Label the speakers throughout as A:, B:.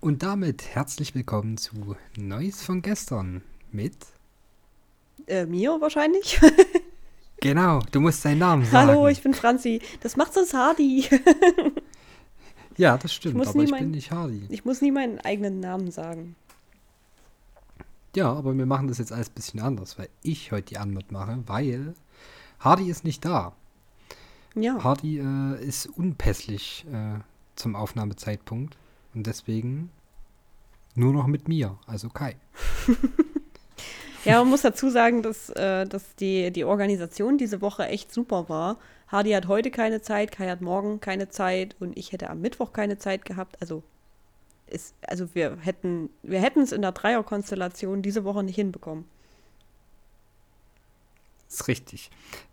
A: Und damit herzlich willkommen zu Neues von gestern mit.
B: Äh, Mio wahrscheinlich.
A: genau, du musst deinen Namen sagen.
B: Hallo, ich bin Franzi. Das macht sonst Hardy.
A: ja, das stimmt,
B: ich
A: aber ich
B: mein,
A: bin nicht Hardy.
B: Ich muss nie meinen eigenen Namen sagen.
A: Ja, aber wir machen das jetzt alles ein bisschen anders, weil ich heute die Antwort mache, weil Hardy ist nicht da.
B: Ja.
A: Hardy äh, ist unpässlich äh, zum Aufnahmezeitpunkt und deswegen nur noch mit mir, also Kai.
B: ja, man muss dazu sagen, dass, äh, dass die, die Organisation diese Woche echt super war. Hardy hat heute keine Zeit, Kai hat morgen keine Zeit und ich hätte am Mittwoch keine Zeit gehabt. Also, ist, also wir hätten wir hätten es in der Dreierkonstellation diese Woche nicht hinbekommen.
A: Das ist richtig.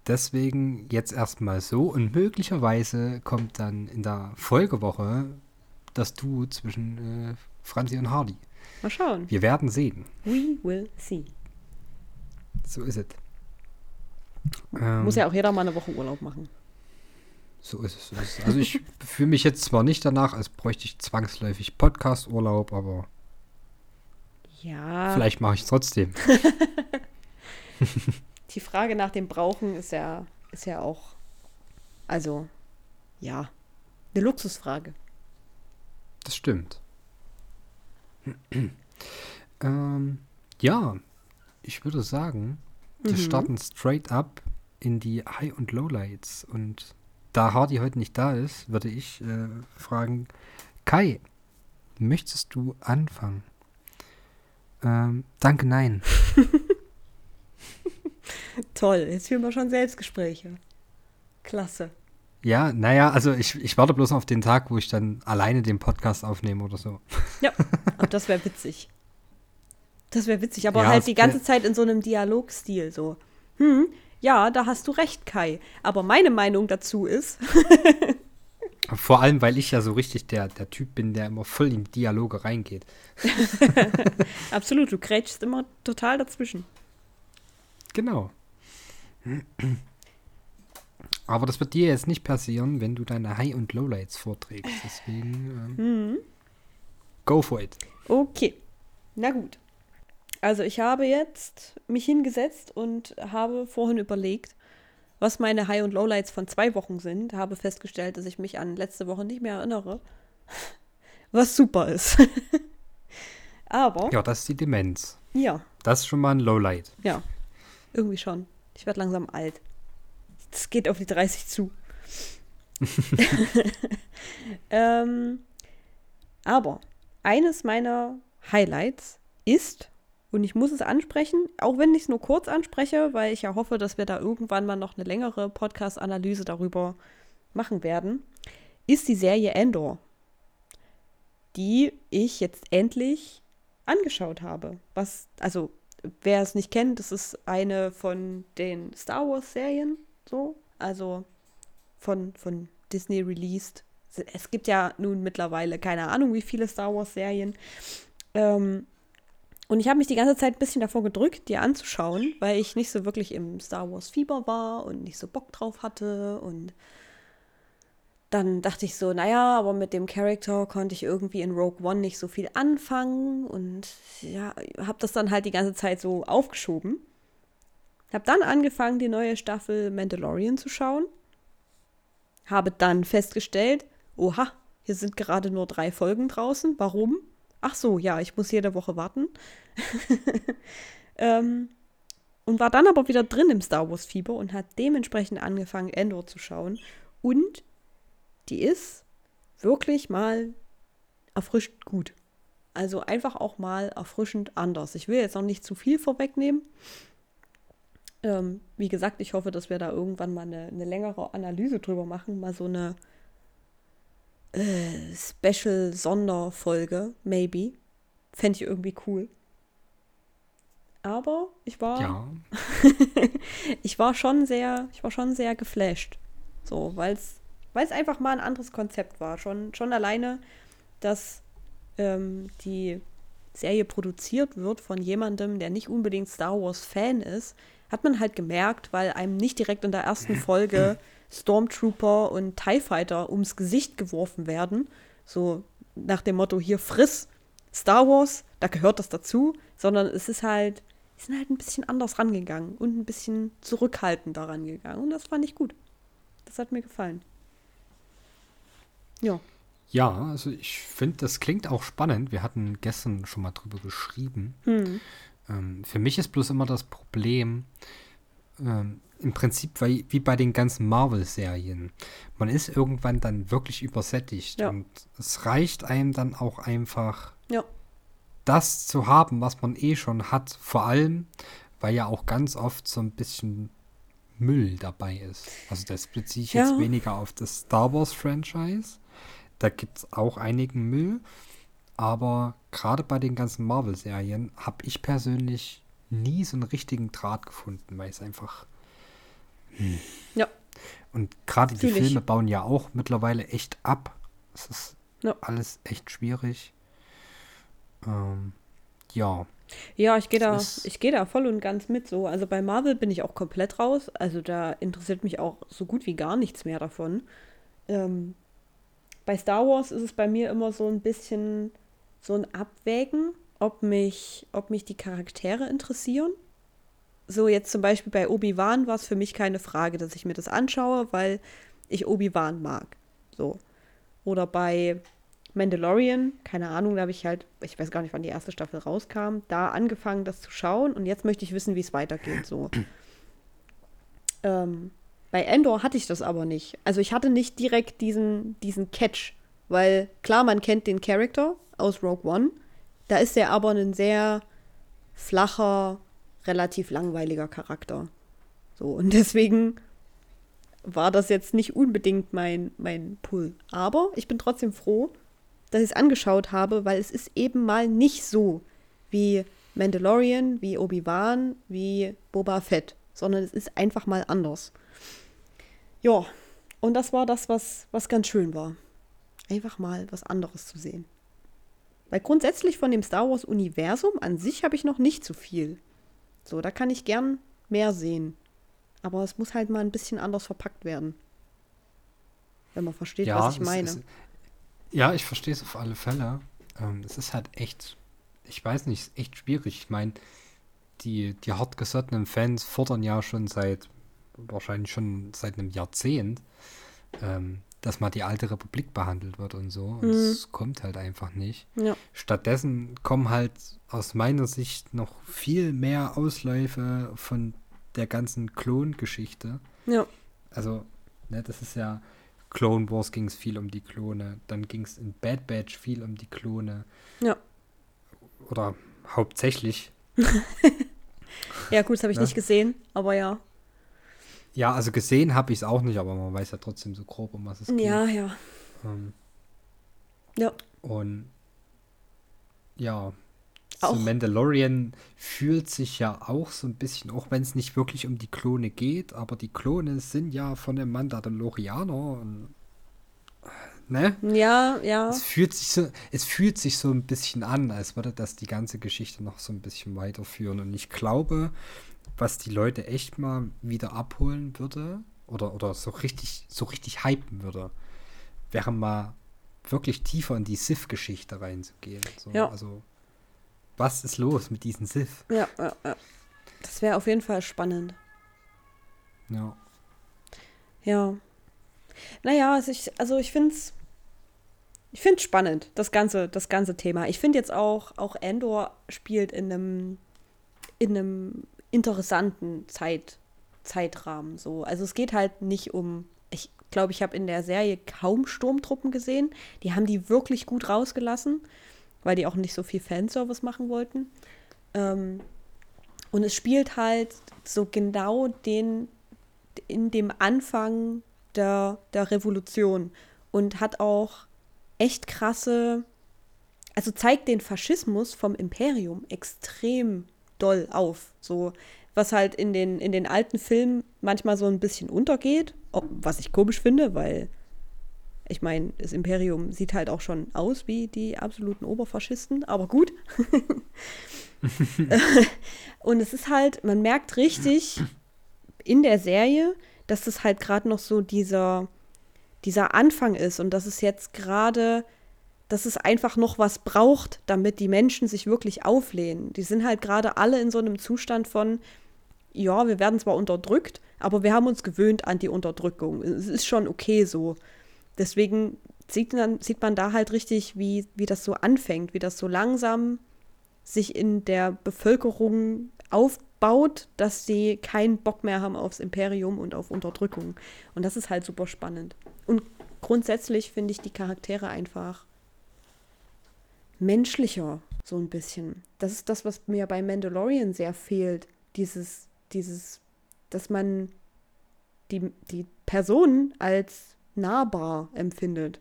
A: Deswegen jetzt erstmal so und möglicherweise kommt dann in der Folgewoche das Duo zwischen äh, Franzi und Hardy.
B: Mal schauen.
A: Wir werden sehen.
B: We will see.
A: So ist es.
B: Ähm, Muss ja auch jeder mal eine Woche Urlaub machen.
A: So ist es. So ist es. Also ich fühle mich jetzt zwar nicht danach, als bräuchte ich zwangsläufig Podcast-Urlaub, aber
B: ja.
A: Vielleicht mache ich es trotzdem.
B: Die Frage nach dem Brauchen ist ja, ist ja auch, also, ja, eine Luxusfrage.
A: Das stimmt. ähm, ja, ich würde sagen, wir mhm. starten straight up in die High- und Lowlights. Und da Hardy heute nicht da ist, würde ich äh, fragen, Kai, möchtest du anfangen? Ähm, danke, nein.
B: Toll, jetzt führen wir schon Selbstgespräche. Klasse.
A: Ja, naja, also ich, ich warte bloß auf den Tag, wo ich dann alleine den Podcast aufnehme oder so.
B: Ja, aber das wäre witzig. Das wäre witzig, aber ja, halt die ganze Zeit in so einem Dialogstil so. Hm, ja, da hast du recht, Kai. Aber meine Meinung dazu ist.
A: Vor allem, weil ich ja so richtig der, der Typ bin, der immer voll in Dialoge reingeht.
B: Absolut, du krätschst immer total dazwischen.
A: Genau. Aber das wird dir jetzt nicht passieren, wenn du deine High- und Lowlights vorträgst. Deswegen ähm, mhm. go for it.
B: Okay. Na gut. Also ich habe jetzt mich hingesetzt und habe vorhin überlegt, was meine High- und Lowlights von zwei Wochen sind. Habe festgestellt, dass ich mich an letzte Woche nicht mehr erinnere. Was super ist. Aber.
A: Ja, das ist die Demenz.
B: Ja.
A: Das ist schon mal ein Lowlight.
B: Ja. Irgendwie schon. Ich werde langsam alt. Es geht auf die 30 zu. ähm, aber eines meiner Highlights ist, und ich muss es ansprechen, auch wenn ich es nur kurz anspreche, weil ich ja hoffe, dass wir da irgendwann mal noch eine längere Podcast-Analyse darüber machen werden, ist die Serie Endor, die ich jetzt endlich angeschaut habe. Was, also, wer es nicht kennt, das ist eine von den Star Wars-Serien, so, also von, von Disney released. Es gibt ja nun mittlerweile keine Ahnung, wie viele Star Wars-Serien. Ähm, und ich habe mich die ganze Zeit ein bisschen davor gedrückt, die anzuschauen, weil ich nicht so wirklich im Star Wars-Fieber war und nicht so Bock drauf hatte. Und dann dachte ich so, naja, aber mit dem Charakter konnte ich irgendwie in Rogue One nicht so viel anfangen. Und ja, habe das dann halt die ganze Zeit so aufgeschoben. Habe dann angefangen, die neue Staffel Mandalorian zu schauen. Habe dann festgestellt, oha, hier sind gerade nur drei Folgen draußen. Warum? Ach so, ja, ich muss jede Woche warten. ähm, und war dann aber wieder drin im Star Wars Fieber und hat dementsprechend angefangen, Endor zu schauen. Und die ist wirklich mal erfrischend gut. Also einfach auch mal erfrischend anders. Ich will jetzt noch nicht zu viel vorwegnehmen. Ähm, wie gesagt, ich hoffe, dass wir da irgendwann mal eine, eine längere Analyse drüber machen, mal so eine äh, Special-Sonderfolge, maybe. Fände ich irgendwie cool. Aber ich war.
A: Ja.
B: ich war schon sehr, ich war schon sehr geflasht. So, weil es einfach mal ein anderes Konzept war. Schon, schon alleine, dass ähm, die Serie produziert wird von jemandem, der nicht unbedingt Star Wars-Fan ist, hat man halt gemerkt, weil einem nicht direkt in der ersten Folge Stormtrooper und TIE Fighter ums Gesicht geworfen werden. So nach dem Motto, hier friss, Star Wars, da gehört das dazu, sondern es ist halt, die sind halt ein bisschen anders rangegangen und ein bisschen zurückhaltender rangegangen. Und das fand ich gut. Das hat mir gefallen. Ja.
A: Ja, also ich finde, das klingt auch spannend. Wir hatten gestern schon mal drüber geschrieben.
B: Hm.
A: Ähm, für mich ist bloß immer das Problem, ähm, im Prinzip wie, wie bei den ganzen Marvel-Serien. Man ist irgendwann dann wirklich übersättigt
B: Ja.
A: und es reicht einem dann auch einfach,
B: Ja.
A: das zu haben, was man eh schon hat. Vor allem, weil ja auch ganz oft so ein bisschen Müll dabei ist. Also das beziehe ich
B: Ja.
A: jetzt weniger auf das Star Wars-Franchise. Da gibt es auch einigen Müll. Aber gerade bei den ganzen Marvel-Serien habe ich persönlich nie so einen richtigen Draht gefunden, weil es einfach. Hm.
B: Ja.
A: Und gerade die. Filme bauen ja auch mittlerweile echt ab. Es ist
B: Ja.
A: alles echt schwierig. Ähm, ja.
B: Ja, ich gehe da, ich gehe da voll und ganz mit so. Also bei Marvel bin ich auch komplett raus. Also da interessiert mich auch so gut wie gar nichts mehr davon. Ähm, bei Star Wars ist es bei mir immer so ein bisschen so ein Abwägen, ob mich, ob mich die Charaktere interessieren. So jetzt zum Beispiel bei Obi-Wan war es für mich keine Frage, dass ich mir das anschaue, weil ich Obi-Wan mag. So. Oder bei Mandalorian, keine Ahnung, da habe ich halt, ich weiß gar nicht, wann die erste Staffel rauskam, da angefangen, das zu schauen und jetzt möchte ich wissen, wie es weitergeht. So. ähm, bei Endor hatte ich das aber nicht. Also ich hatte nicht direkt diesen, diesen Catch, weil klar, man kennt den Charakter aus Rogue One, da ist er aber ein sehr flacher, relativ langweiliger Charakter. So, und deswegen war das jetzt nicht unbedingt mein, mein Pull. Aber ich bin trotzdem froh, dass ich es angeschaut habe, weil es ist eben mal nicht so wie Mandalorian, wie Obi-Wan, wie Boba Fett, sondern es ist einfach mal anders. Ja, und das war das, was, was ganz schön war. Einfach mal was anderes zu sehen. Weil grundsätzlich von dem Star Wars-Universum an sich habe ich noch nicht so viel. So, da kann ich gern mehr sehen. Aber es muss halt mal ein bisschen anders verpackt werden. Wenn man versteht, was ich meine.
A: Ist, ja, ich verstehe es auf alle Fälle. Ähm, es ist halt echt, ich weiß nicht, es ist echt schwierig. Ich meine, die, die hartgesottenen Fans fordern ja schon seit, wahrscheinlich schon seit einem Jahrzehnt, ähm, dass mal die alte Republik behandelt wird und so. Und
B: Mhm.
A: es kommt halt einfach nicht.
B: ja.
A: Stattdessen kommen halt aus meiner Sicht noch viel mehr Ausläufe von der ganzen Klongeschichte.
B: Ja.
A: Also, ne, das ist ja, Clone Wars ging es viel um die Klone, dann ging es in Bad Batch viel um die Klone.
B: Ja.
A: Oder hauptsächlich.
B: Ja, gut, das habe ich
A: Ne?
B: nicht gesehen, aber ja.
A: Ja, also gesehen habe ich es auch nicht, aber man weiß ja trotzdem so grob, um was es geht.
B: Ja, ja.
A: Ähm,
B: Ja.
A: Und ja,
B: Auch-
A: so Mandalorian fühlt sich ja auch so ein bisschen, auch wenn es nicht wirklich um die Klone geht, aber die Klone sind ja von dem Mandalorianer und ne?
B: Ja, ja.
A: Es fühlt sich so, es fühlt sich so ein bisschen an, als würde das die ganze Geschichte noch so ein bisschen weiterführen. Und ich glaube, was die Leute echt mal wieder abholen würde oder, oder so richtig, so richtig hypen würde, wäre mal wirklich tiefer in die Sith-Geschichte reinzugehen. So,
B: Ja.
A: Also, was ist los mit diesen Sith?
B: Ja, ja, ja. Das wäre auf jeden Fall spannend.
A: Ja.
B: Ja. Naja, also ich, also ich finde es ich find's spannend, das ganze, das ganze Thema. Ich finde jetzt auch, auch Endor spielt in einem, in einem interessanten Zeit, Zeitrahmen. So. Also es geht halt nicht um, ich glaube, ich habe in der Serie kaum Sturmtruppen gesehen. Die haben die wirklich gut rausgelassen, weil die auch nicht so viel Fanservice machen wollten. Ähm, und es spielt halt so genau den, in dem Anfang der, der Revolution und hat auch echt krasse, also zeigt den Faschismus vom Imperium extrem doll auf. So, was halt in den, in den alten Filmen manchmal so ein bisschen untergeht, was ich komisch finde, weil ich meine, das Imperium sieht halt auch schon aus wie die absoluten Oberfaschisten, aber gut. Und es ist halt, man merkt richtig in der Serie, dass das halt gerade noch so dieser, dieser Anfang ist und dass es jetzt gerade, dass es einfach noch was braucht, damit die Menschen sich wirklich auflehnen. Die sind halt gerade alle in so einem Zustand von, ja, wir werden zwar unterdrückt, aber wir haben uns gewöhnt an die Unterdrückung. Es ist schon okay so. Deswegen sieht man, sieht man da halt richtig, wie, wie das so anfängt, wie das so langsam sich in der Bevölkerung aufbaut, dass sie keinen Bock mehr haben aufs Imperium und auf Unterdrückung. Und das ist halt super spannend. Und grundsätzlich finde ich die Charaktere einfach menschlicher, so ein bisschen. Das ist das, was mir bei Mandalorian sehr fehlt. Dieses, dieses, dass man die, die Person als nahbar empfindet.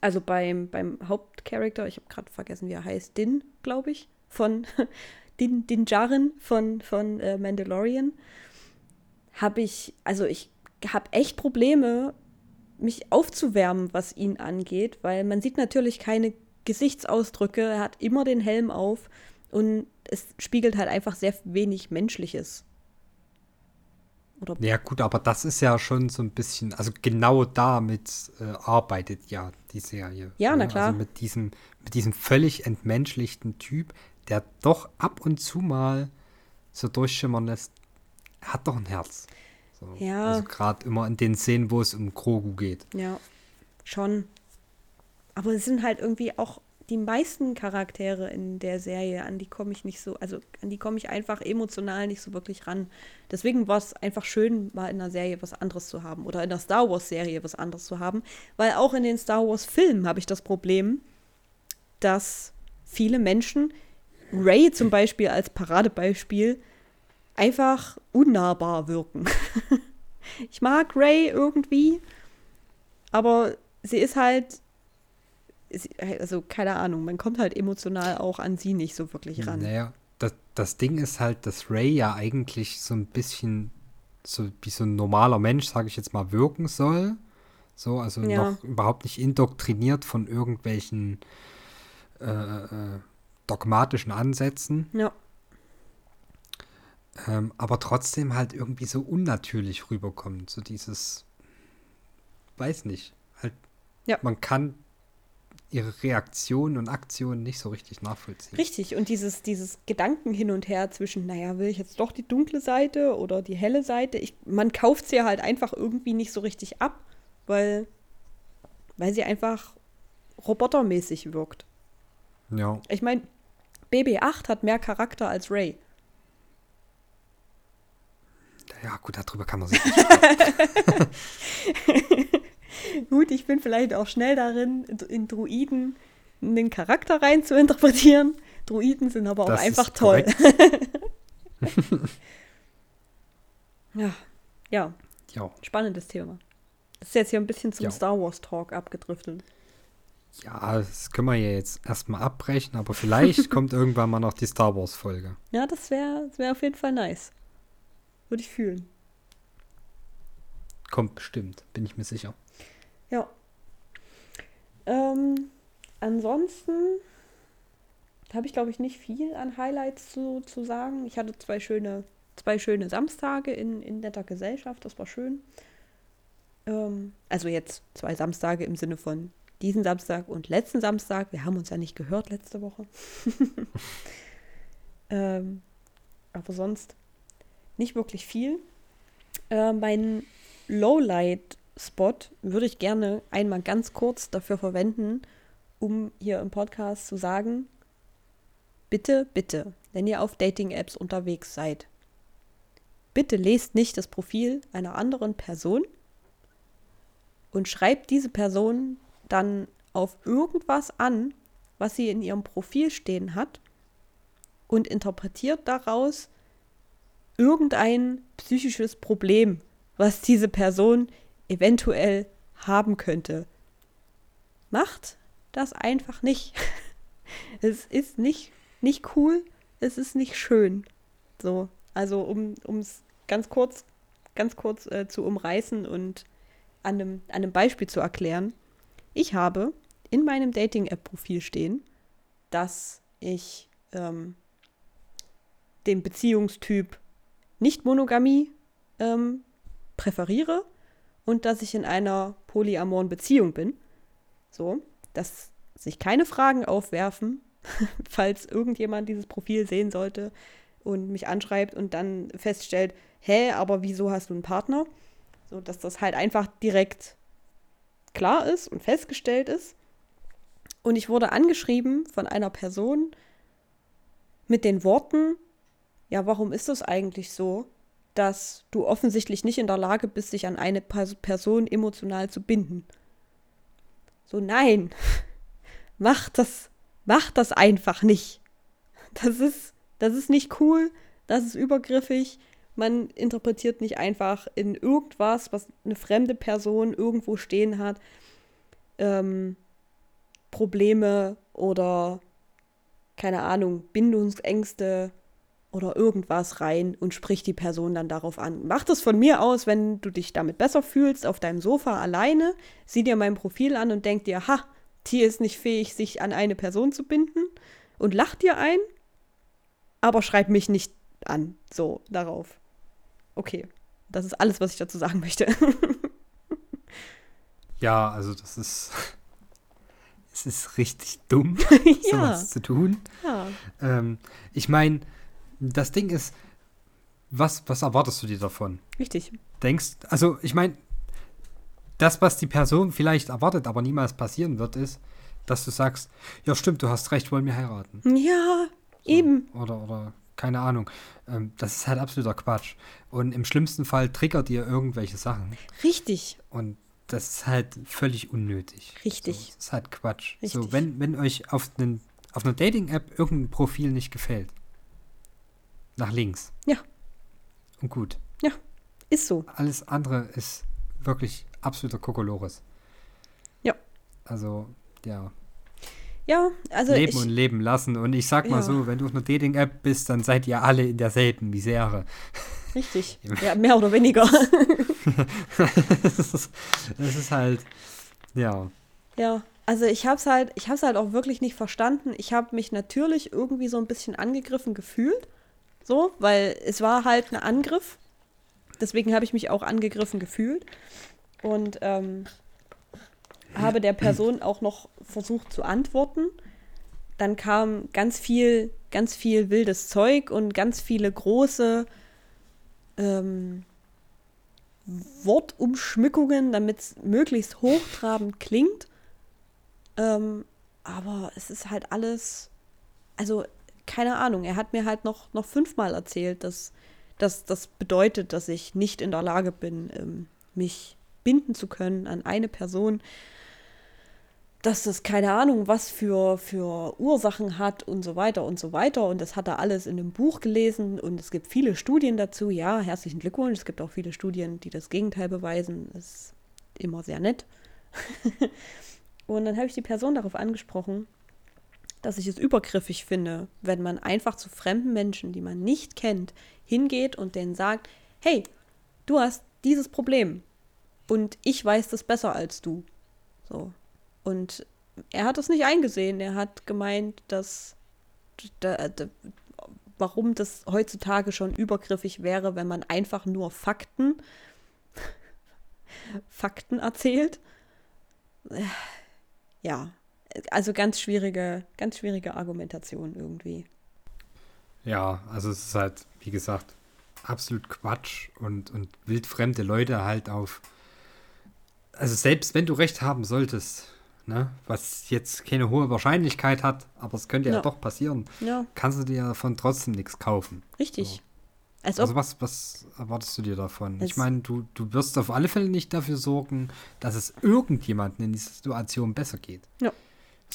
B: Also beim, beim Hauptcharakter, ich habe gerade vergessen, wie er heißt, Din, glaube ich, von Din, Din Djarin von, von äh, Mandalorian, habe ich, also ich habe echt Probleme, mich aufzuwärmen, was ihn angeht, weil man sieht natürlich keine Gesichtsausdrücke, er hat immer den Helm auf und es spiegelt halt einfach sehr wenig Menschliches.
A: Oder ja, gut, aber das ist ja schon so ein bisschen, also genau damit äh, arbeitet ja die Serie.
B: Ja, na klar. Also
A: mit diesem, mit diesem völlig entmenschlichten Typ, der doch ab und zu mal so durchschimmern lässt, hat doch ein Herz. So,
B: ja.
A: Also gerade immer in den Szenen, wo es um Krogu geht.
B: Ja, schon. Aber es sind halt irgendwie auch die meisten Charaktere in der Serie, an die komme ich nicht so, also an die komme ich einfach emotional nicht so wirklich ran. Deswegen war es einfach schön, mal in einer Serie was anderes zu haben oder in der Star Wars-Serie was anderes zu haben, weil auch in den Star Wars-Filmen habe ich das Problem, dass viele Menschen, Ray zum Beispiel als Paradebeispiel, einfach unnahbar wirken. ich mag Ray irgendwie, aber sie ist halt also keine Ahnung, man kommt halt emotional auch an sie nicht so wirklich ran.
A: Naja, das, das Ding ist halt, dass Ray ja eigentlich so ein bisschen so wie so ein normaler Mensch, sage ich jetzt mal, wirken soll. So, also ja. noch überhaupt nicht indoktriniert von irgendwelchen äh, äh, dogmatischen Ansätzen.
B: Ja.
A: Ähm, aber trotzdem halt irgendwie so unnatürlich rüberkommt. So dieses, weiß nicht, halt,
B: ja.
A: man kann ihre Reaktionen und Aktionen nicht so richtig nachvollziehen.
B: Richtig, und dieses, dieses Gedanken hin und her zwischen, naja, will ich jetzt doch die dunkle Seite oder die helle Seite? Ich, man kauft sie halt einfach irgendwie nicht so richtig ab, weil, weil sie einfach robotermäßig wirkt.
A: Ja.
B: Ich meine, BB-8 hat mehr Charakter als Ray.
A: Ja, gut, darüber kann man sich nicht
B: Gut, ich bin vielleicht auch schnell darin, in Druiden einen Charakter rein zu interpretieren. Druiden sind aber auch das einfach toll. ja. ja.
A: Ja.
B: Spannendes Thema. Das ist jetzt hier ein bisschen zum jo. Star Wars Talk abgedriftet.
A: Ja, das können wir ja jetzt erstmal abbrechen, aber vielleicht kommt irgendwann mal noch die Star Wars Folge.
B: Ja, das wäre das wär auf jeden Fall nice. Würde ich fühlen.
A: Kommt bestimmt, bin ich mir sicher.
B: Ja. Ähm, ansonsten habe ich, glaube ich, nicht viel an Highlights zu, zu sagen. Ich hatte zwei schöne, zwei schöne Samstage in, in netter Gesellschaft, das war schön. Ähm, also jetzt zwei Samstage im Sinne von diesen Samstag und letzten Samstag. Wir haben uns ja nicht gehört letzte Woche. ähm, aber sonst nicht wirklich viel. Äh, mein Lowlight-Spot würde ich gerne einmal ganz kurz dafür verwenden, um hier im Podcast zu sagen, bitte, bitte, wenn ihr auf Dating-Apps unterwegs seid, bitte lest nicht das Profil einer anderen Person und schreibt diese Person dann auf irgendwas an, was sie in ihrem Profil stehen hat und interpretiert daraus irgendein psychisches Problem, was diese Person eventuell haben könnte. Macht das einfach nicht. es ist nicht, nicht cool, es ist nicht schön. So, also um es ganz kurz, ganz kurz äh, zu umreißen und an einem, an einem Beispiel zu erklären. Ich habe in meinem Dating-App-Profil stehen, dass ich ähm, den Beziehungstyp nicht-Monogamie ähm, präferiere und dass ich in einer polyamoren Beziehung bin. So, das sich keine Fragen aufwerfen, falls irgendjemand dieses Profil sehen sollte und mich anschreibt und dann feststellt, hä, aber wieso hast du einen Partner? So, dass das halt einfach direkt klar ist und festgestellt ist. Und ich wurde angeschrieben von einer Person mit den Worten, ja, warum ist das eigentlich so, dass du offensichtlich nicht in der Lage bist, dich an eine Person emotional zu binden? So, nein, mach das, mach das einfach nicht. Das ist, das ist nicht cool, das ist übergriffig. Man interpretiert nicht einfach in irgendwas, was eine fremde Person irgendwo stehen hat, ähm, Probleme oder keine Ahnung, Bindungsängste oder irgendwas rein und spricht die Person dann darauf an. Mach das von mir aus, wenn du dich damit besser fühlst, auf deinem Sofa alleine, sieh dir mein Profil an und denk dir, ha, Tier ist nicht fähig, sich an eine Person zu binden und lach dir ein, aber schreib mich nicht an, so darauf. Okay, das ist alles, was ich dazu sagen möchte.
A: ja, also das ist es ist richtig dumm, ja. sowas zu tun. Ja. Ähm, ich meine, das Ding ist, was, was erwartest du dir davon?
B: Richtig.
A: Denkst, also ich meine, das, was die Person vielleicht erwartet, aber niemals passieren wird, ist, dass du sagst, ja stimmt, du hast recht, wollen wir heiraten.
B: Ja, so, eben.
A: Oder, oder, keine Ahnung. Ähm, das ist halt absoluter Quatsch. Und im schlimmsten Fall triggert dir irgendwelche Sachen.
B: Richtig.
A: Und das ist halt völlig unnötig.
B: Richtig.
A: So, das ist halt Quatsch. Richtig. So, wenn, wenn euch auf, einen, auf einer Dating-App irgendein Profil nicht gefällt, nach links.
B: Ja.
A: Und gut.
B: Ja, ist so.
A: Alles andere ist wirklich absoluter Kokolores.
B: Ja.
A: Also, ja.
B: Ja, also.
A: Leben
B: ich,
A: und leben lassen. Und ich sag mal ja. so, wenn du auf einer Dating-App bist, dann seid ihr alle in derselben Misere.
B: Richtig. Ja, mehr oder weniger.
A: das, ist, das ist halt, ja.
B: Ja, also ich habe es halt, ich habe es halt auch wirklich nicht verstanden. Ich habe mich natürlich irgendwie so ein bisschen angegriffen gefühlt, so, weil es war halt ein Angriff. Deswegen habe ich mich auch angegriffen gefühlt und ähm, habe der Person auch noch versucht zu antworten. Dann kam ganz viel, ganz viel wildes Zeug und ganz viele große ähm, Wortumschmückungen, damit es möglichst hochtrabend klingt. Ähm, aber es ist halt alles, also keine Ahnung, er hat mir halt noch, noch fünfmal erzählt, dass, dass das bedeutet, dass ich nicht in der Lage bin, ähm, mich binden zu können an eine Person dass das keine Ahnung, was für, für Ursachen hat und so weiter und so weiter. Und das hat er alles in einem Buch gelesen und es gibt viele Studien dazu. Ja, herzlichen Glückwunsch. Es gibt auch viele Studien, die das Gegenteil beweisen. Das ist immer sehr nett. und dann habe ich die Person darauf angesprochen, dass ich es übergriffig finde, wenn man einfach zu fremden Menschen, die man nicht kennt, hingeht und denen sagt, hey, du hast dieses Problem und ich weiß das besser als du. So, und er hat es nicht eingesehen. Er hat gemeint, dass da, da, warum das heutzutage schon übergriffig wäre, wenn man einfach nur Fakten Fakten erzählt. Ja, also ganz schwierige, ganz schwierige Argumentation irgendwie.
A: Ja, also es ist halt, wie gesagt, absolut Quatsch und, und wildfremde Leute halt auf. Also selbst wenn du recht haben solltest, ne, was jetzt keine hohe Wahrscheinlichkeit hat, aber es könnte ja, ja doch passieren,
B: ja.
A: kannst du dir davon trotzdem nichts kaufen.
B: Richtig.
A: So. Als also was, was erwartest du dir davon? Ich meine, du, du wirst auf alle Fälle nicht dafür sorgen, dass es irgendjemandem in dieser Situation besser geht.
B: Ja.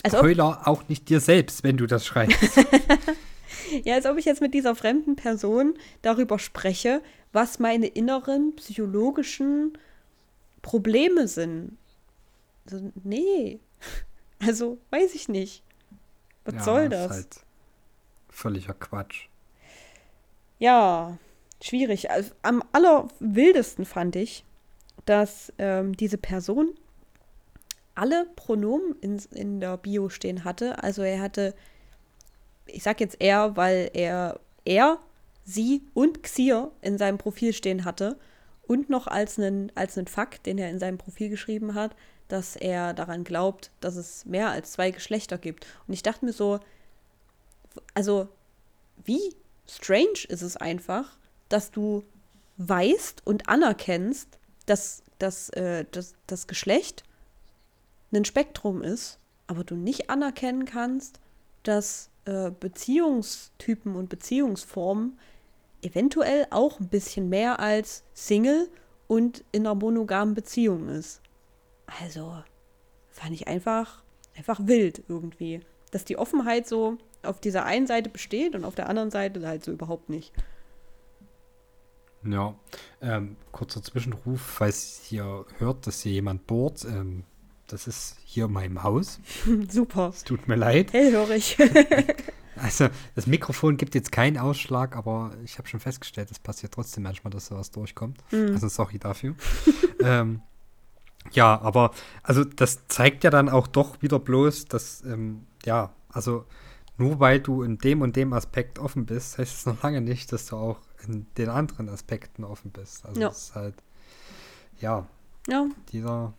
A: Spoiler, auch nicht dir selbst, wenn du das schreibst.
B: ja, als ob ich jetzt mit dieser fremden Person darüber spreche, was meine inneren psychologischen Probleme sind. Also, nee. Also, weiß ich nicht. Was ja, soll das? Ist halt
A: völliger Quatsch.
B: Ja, schwierig. Also, am allerwildesten fand ich, dass ähm, diese Person alle Pronomen in, in der Bio stehen hatte. Also er hatte, ich sag jetzt er, weil er er, sie und Xier in seinem Profil stehen hatte und noch als einen, als einen Fakt, den er in seinem Profil geschrieben hat, dass er daran glaubt, dass es mehr als zwei Geschlechter gibt. Und ich dachte mir so, also wie strange ist es einfach, dass du weißt und anerkennst, dass, dass, äh, dass das Geschlecht ein Spektrum ist, aber du nicht anerkennen kannst, dass äh, Beziehungstypen und Beziehungsformen eventuell auch ein bisschen mehr als Single und in einer monogamen Beziehung ist. Also fand ich einfach, einfach wild irgendwie. Dass die Offenheit so auf dieser einen Seite besteht und auf der anderen Seite halt so überhaupt nicht.
A: Ja, ähm, kurzer Zwischenruf, falls ihr hört, dass hier jemand bohrt. Ähm, das ist hier in meinem Haus.
B: Super.
A: Es tut mir leid.
B: Hellhörig.
A: also, das Mikrofon gibt jetzt keinen Ausschlag, aber ich habe schon festgestellt, es passiert trotzdem manchmal, dass sowas durchkommt. Mhm. Also, sorry dafür. ähm, ja, aber, also, das zeigt ja dann auch doch wieder bloß, dass, ähm, ja, also, nur weil du in dem und dem Aspekt offen bist, heißt es noch lange nicht, dass du auch in den anderen Aspekten offen bist. Also,
B: ja.
A: es ist halt, ja,
B: ja.
A: dieser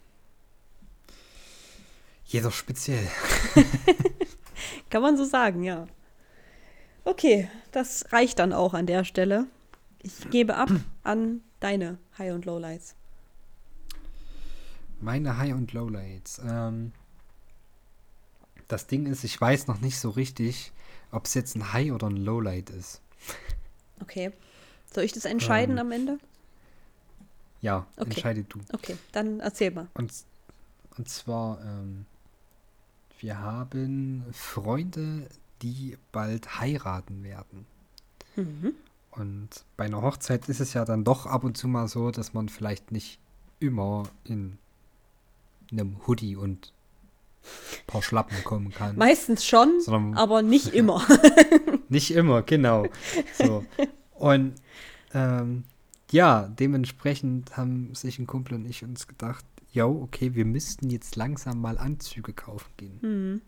A: jeder speziell.
B: Kann man so sagen, ja. Okay, das reicht dann auch an der Stelle. Ich gebe ab an deine High- und Lowlights.
A: Meine High- und Lowlights. Ähm, das Ding ist, ich weiß noch nicht so richtig, ob es jetzt ein High oder ein Lowlight ist.
B: Okay. Soll ich das entscheiden ähm, am Ende?
A: Ja, okay. entscheide du.
B: Okay, dann erzähl mal.
A: Und, und zwar, ähm, wir haben Freunde, die bald heiraten werden. Mhm. Und bei einer Hochzeit ist es ja dann doch ab und zu mal so, dass man vielleicht nicht immer in einem Hoodie und ein paar Schlappen kommen kann.
B: Meistens schon, sondern, aber nicht immer.
A: nicht immer, genau. So. Und ähm, ja, dementsprechend haben sich ein Kumpel und ich uns gedacht, ja, okay, wir müssten jetzt langsam mal Anzüge kaufen gehen. Mhm.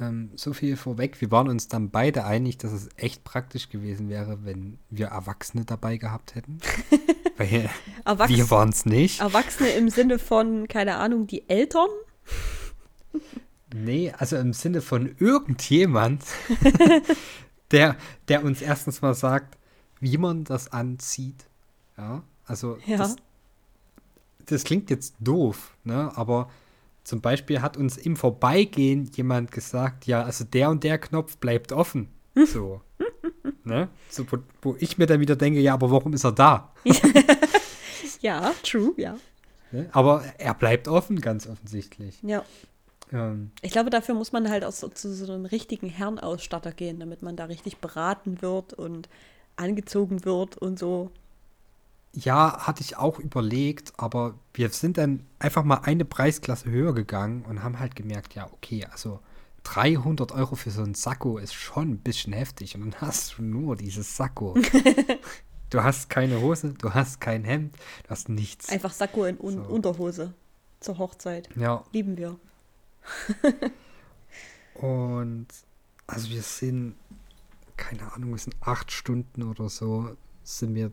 A: Ähm, so viel vorweg, wir waren uns dann beide einig, dass es echt praktisch gewesen wäre, wenn wir Erwachsene dabei gehabt hätten. Weil wir waren es nicht.
B: Erwachsene im Sinne von, keine Ahnung, die Eltern?
A: Nee, also im Sinne von irgendjemand, der, der uns erstens mal sagt, wie man das anzieht. Ja, also
B: ja.
A: Das, das klingt jetzt doof, ne? aber zum Beispiel hat uns im Vorbeigehen jemand gesagt, ja, also der und der Knopf bleibt offen. So. ne? so wo, wo, ich mir dann wieder denke, ja, aber warum ist er da?
B: ja, true, ja.
A: Ne? Aber er bleibt offen, ganz offensichtlich.
B: Ja. Ähm, ich glaube, dafür muss man halt auch so, zu so einem richtigen Herrenausstatter gehen, damit man da richtig beraten wird und angezogen wird und so.
A: Ja, hatte ich auch überlegt, aber wir sind dann einfach mal eine Preisklasse höher gegangen und haben halt gemerkt, ja, okay, also 300 Euro für so ein Sakko ist schon ein bisschen heftig und dann hast du nur dieses Sakko. du hast keine Hose, du hast kein Hemd, du hast nichts.
B: Einfach Sakko in Un so. Unterhose zur Hochzeit.
A: Ja.
B: Lieben wir.
A: und also wir sind, keine Ahnung, wir sind acht Stunden oder so, sind wir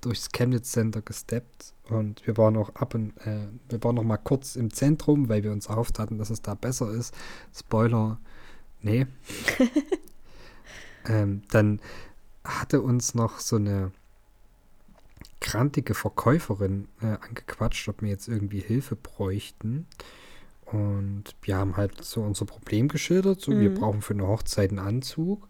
A: durchs Chemnitz Center gesteppt und wir waren auch ab und äh, wir waren noch mal kurz im Zentrum, weil wir uns erhofft hatten, dass es da besser ist. Spoiler, nee. ähm, dann hatte uns noch so eine krantige Verkäuferin äh, angequatscht, ob wir jetzt irgendwie Hilfe bräuchten. Und wir haben halt so unser Problem geschildert, so mhm. wir brauchen für eine Hochzeit einen Anzug.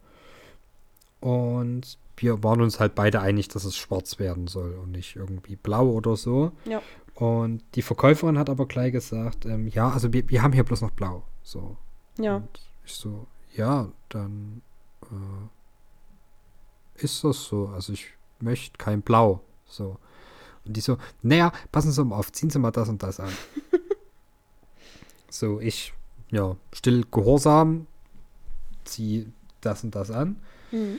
A: Und wir waren uns halt beide einig, dass es schwarz werden soll und nicht irgendwie blau oder so.
B: Ja.
A: Und die Verkäuferin hat aber gleich gesagt, ähm, ja, also wir, wir haben hier bloß noch blau. So.
B: Ja.
A: Und ich so, ja, dann äh, ist das so. Also ich möchte kein Blau. So. Und die so, naja, passen Sie mal auf, ziehen Sie mal das und das an. so, ich, ja, still gehorsam, zieh das und das an. Mhm.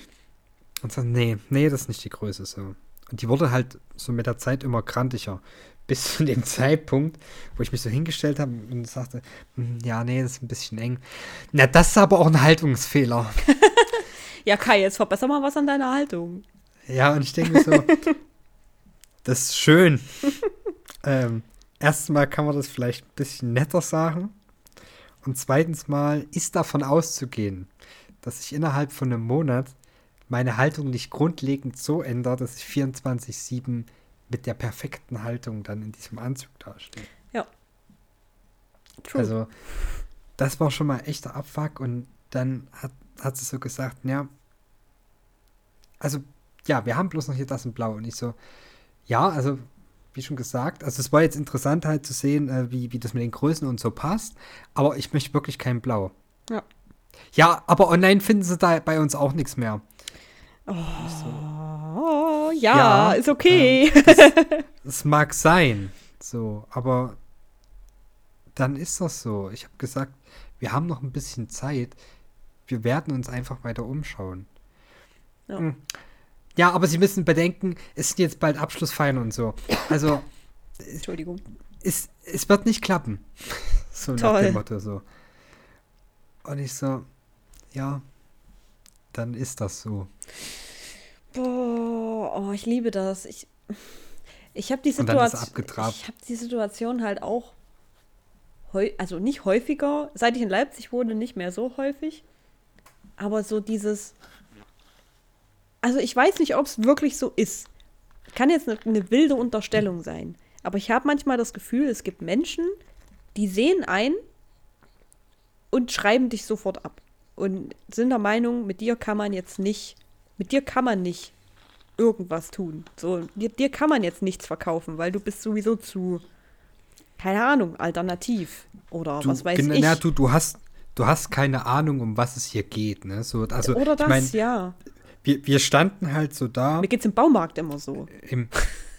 A: Und sagt, nee, nee, das ist nicht die Größe so. Und die wurde halt so mit der Zeit immer krantiger. Bis zu dem Zeitpunkt, wo ich mich so hingestellt habe und sagte, hm, ja, nee, das ist ein bisschen eng. Na, das ist aber auch ein Haltungsfehler.
B: ja, Kai, jetzt verbessere mal was an deiner Haltung.
A: Ja, und ich denke mir so, das ist schön. ähm, erstmal kann man das vielleicht ein bisschen netter sagen. Und zweitens mal ist davon auszugehen, dass ich innerhalb von einem Monat meine Haltung nicht grundlegend so ändert, dass ich 24-7 mit der perfekten Haltung dann in diesem Anzug dastehe.
B: Ja.
A: True. Also, das war schon mal echter Abfuck und dann hat, hat sie so gesagt, ja, also, ja, wir haben bloß noch hier das in Blau und ich so, ja, also, wie schon gesagt, also es war jetzt interessant halt zu sehen, äh, wie, wie das mit den Größen und so passt, aber ich möchte wirklich kein Blau.
B: Ja.
A: Ja, aber online finden sie da bei uns auch nichts mehr.
B: Oh, so. ja, ja, ist okay.
A: Ähm, das, das mag sein, so, aber dann ist das so. Ich habe gesagt, wir haben noch ein bisschen Zeit. Wir werden uns einfach weiter umschauen. Ja. Hm. ja, aber Sie müssen bedenken, es sind jetzt bald Abschlussfeiern und so. Also,
B: Entschuldigung.
A: Es, es wird nicht klappen. So Toll. nach dem Motto so. Und ich so, ja, dann ist das so.
B: Boah, oh, ich liebe das. Ich, ich habe die Situation. Ich habe die Situation halt auch, also nicht häufiger, seit ich in Leipzig wohne, nicht mehr so häufig. Aber so dieses. Also ich weiß nicht, ob es wirklich so ist. Kann jetzt eine, eine wilde Unterstellung sein. Aber ich habe manchmal das Gefühl, es gibt Menschen, die sehen ein und schreiben dich sofort ab und sind der Meinung, mit dir kann man jetzt nicht, mit dir kann man nicht irgendwas tun. So, dir, dir kann man jetzt nichts verkaufen, weil du bist sowieso zu, keine Ahnung, alternativ oder
A: du,
B: was weiß ich.
A: Ja, du, du hast, du hast keine Ahnung, um was es hier geht, ne? So, also,
B: oder das,
A: ich mein,
B: ja.
A: Wir, wir standen halt so da.
B: Mir geht's im Baumarkt immer so.
A: Im,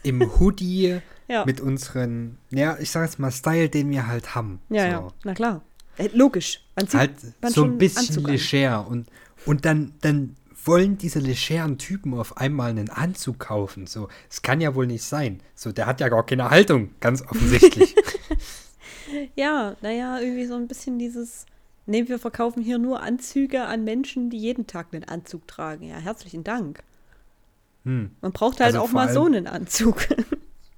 A: im Hoodie ja. mit unseren, ja, ich sag jetzt mal, Style, den wir halt haben.
B: Ja,
A: so.
B: ja, na klar. Äh, logisch.
A: Man sieht, halt man so ein bisschen leger. Und, und dann, dann wollen diese legeren Typen auf einmal einen Anzug kaufen. So, es kann ja wohl nicht sein. So, der hat ja gar keine Haltung, ganz offensichtlich.
B: ja, naja, irgendwie so ein bisschen dieses. Ne, wir verkaufen hier nur Anzüge an Menschen, die jeden Tag einen Anzug tragen. Ja, herzlichen Dank. Hm. Man braucht halt also auch mal so einen Anzug.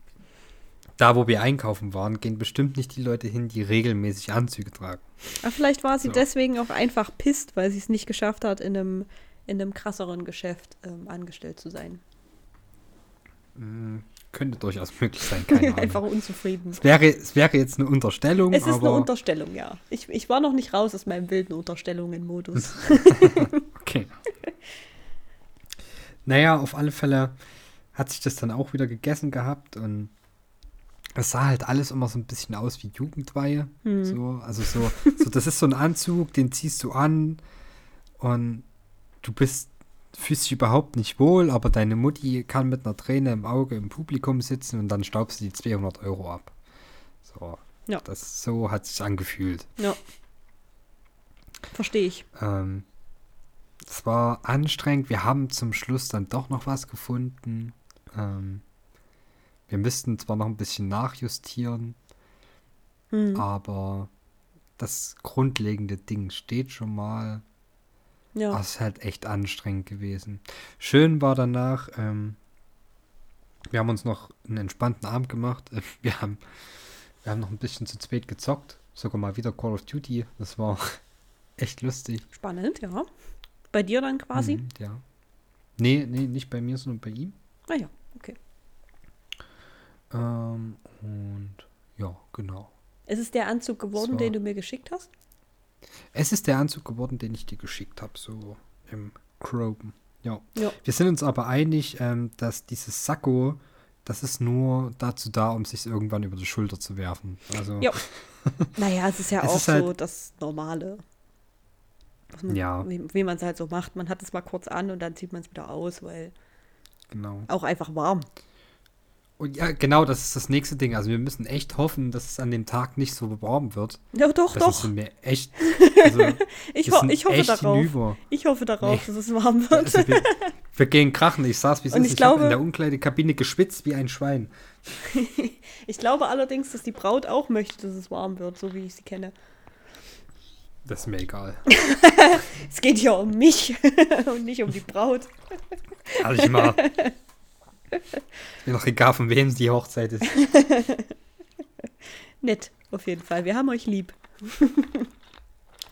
A: da, wo wir einkaufen waren, gehen bestimmt nicht die Leute hin, die regelmäßig Anzüge tragen.
B: Aber vielleicht war sie so. deswegen auch einfach pisst, weil sie es nicht geschafft hat, in einem, in einem krasseren Geschäft ähm, angestellt zu sein.
A: Mm, könnte durchaus möglich sein, keine Ahnung.
B: einfach unzufrieden.
A: Es wäre, es wäre jetzt eine Unterstellung.
B: Es ist eine Unterstellung, ja. Ich, ich war noch nicht raus aus meinem wilden Unterstellungen-Modus.
A: okay. Naja, auf alle Fälle hat sich das dann auch wieder gegessen gehabt und es sah halt alles immer so ein bisschen aus wie Jugendweihe. Hm. So, also so, so, das ist so ein Anzug, den ziehst du an und du bist, fühlst dich überhaupt nicht wohl, aber deine Mutti kann mit einer Träne im Auge im Publikum sitzen und dann staubst du die 200 Euro ab. So. Ja. Das, so hat sich angefühlt.
B: Ja. Verstehe ich.
A: Ähm, es war anstrengend. Wir haben zum Schluss dann doch noch was gefunden. Ähm, wir müssten zwar noch ein bisschen nachjustieren, hm. aber das grundlegende Ding steht schon mal. Ja. Das ist halt echt anstrengend gewesen. Schön war danach, ähm, wir haben uns noch einen entspannten Abend gemacht. Wir haben, wir haben noch ein bisschen zu zweit gezockt. Sogar mal wieder Call of Duty. Das war echt lustig.
B: Spannend, ja. Bei dir dann quasi? Mhm,
A: ja. Nee, nee, nicht bei mir, sondern bei ihm.
B: Ah ja, okay.
A: Ähm, und ja, genau.
B: Ist es der Anzug geworden, den du mir geschickt hast?
A: Es ist der Anzug geworden, den ich dir geschickt habe, so im Chroben. Ja. ja. Wir sind uns aber einig, ähm, dass dieses Sakko, das ist nur dazu da, um sich irgendwann über die Schulter zu werfen. Also.
B: Ja. naja, es ist ja es auch ist halt, so das Normale. Man, ja. Wie, wie man es halt so macht. Man hat es mal kurz an und dann zieht man es wieder aus, weil.
A: Genau.
B: Auch einfach warm.
A: Und ja, genau, das ist das nächste Ding. Also wir müssen echt hoffen, dass es an dem Tag nicht so warm wird.
B: Ja, doch,
A: das
B: doch.
A: Mir echt. Also,
B: ich, ho ich hoffe darauf. Hinüber. Ich hoffe darauf, nee. dass es warm wird.
A: Also wir, wir, gehen krachen. Ich saß wie es ist. Ich, ich glaube, in der Umkleidekabine geschwitzt wie ein Schwein.
B: ich glaube allerdings, dass die Braut auch möchte, dass es warm wird, so wie ich sie kenne.
A: Das ist mir egal.
B: es geht hier um mich und nicht um die Braut.
A: Halt ich mal. Ist mir noch egal, von wem die Hochzeit ist.
B: nett, auf jeden Fall. Wir haben euch lieb.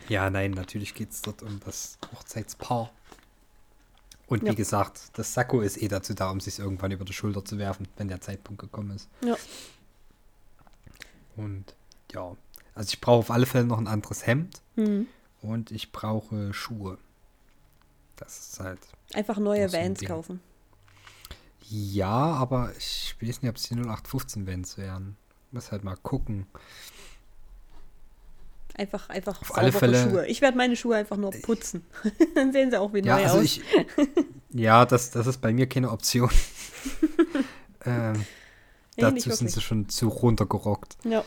A: Ja, nein, natürlich geht es dort um das Hochzeitspaar. Und wie
B: Ja.
A: gesagt, das Sakko ist eh dazu da, um sich irgendwann über die Schulter zu werfen, wenn der Zeitpunkt gekommen ist.
B: Ja.
A: Und ja, also ich brauche auf alle Fälle noch ein anderes Hemd
B: Hm.
A: und ich brauche Schuhe. Das ist halt.
B: Einfach neue Vans kaufen.
A: Ja, aber ich weiß nicht, ob es die 0815 Vans wären. Muss halt mal gucken.
B: Einfach, einfach
A: Auf alle Fälle-
B: Schuhe. Ich werde meine Schuhe einfach nur putzen. Dann sehen sie auch wie
A: Ja,
B: neu
A: also
B: aus.
A: ich. ja, das, das ist bei mir keine Option. ähm,
B: Nee,
A: dazu sind sie schon zu runtergerockt.
B: Ja.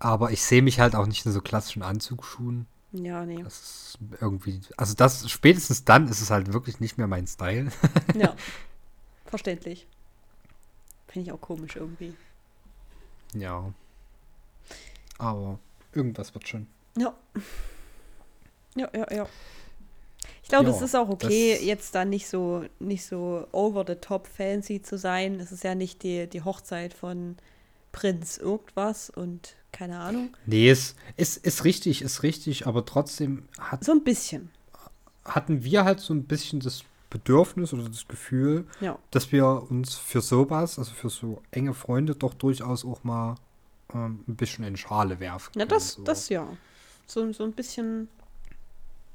A: Aber ich sehe mich halt auch nicht in so klassischen Anzugsschuhen.
B: Ja, nee.
A: Das ist irgendwie. Also das spätestens dann ist es halt wirklich nicht mehr mein Style.
B: Ja. Verständlich. Finde ich auch komisch irgendwie.
A: ja. Aber irgendwas wird schon.
B: Ja. Ja, ja, ja. Ich glaube,
A: Ja,
B: es ist auch okay, jetzt da nicht so, nicht so over the top fancy zu sein. Es ist ja nicht die, die Hochzeit von Prinz irgendwas und keine Ahnung.
A: Nee, es ist, ist richtig, ist richtig, aber trotzdem hat,
B: So ein bisschen.
A: hatten wir halt so ein bisschen das Bedürfnis oder das Gefühl,
B: Ja.
A: dass wir uns für sowas, also für so enge Freunde, doch durchaus auch mal ähm, ein bisschen in Schale werfen. Können,
B: das,
A: so.
B: das ja. So, so ein bisschen,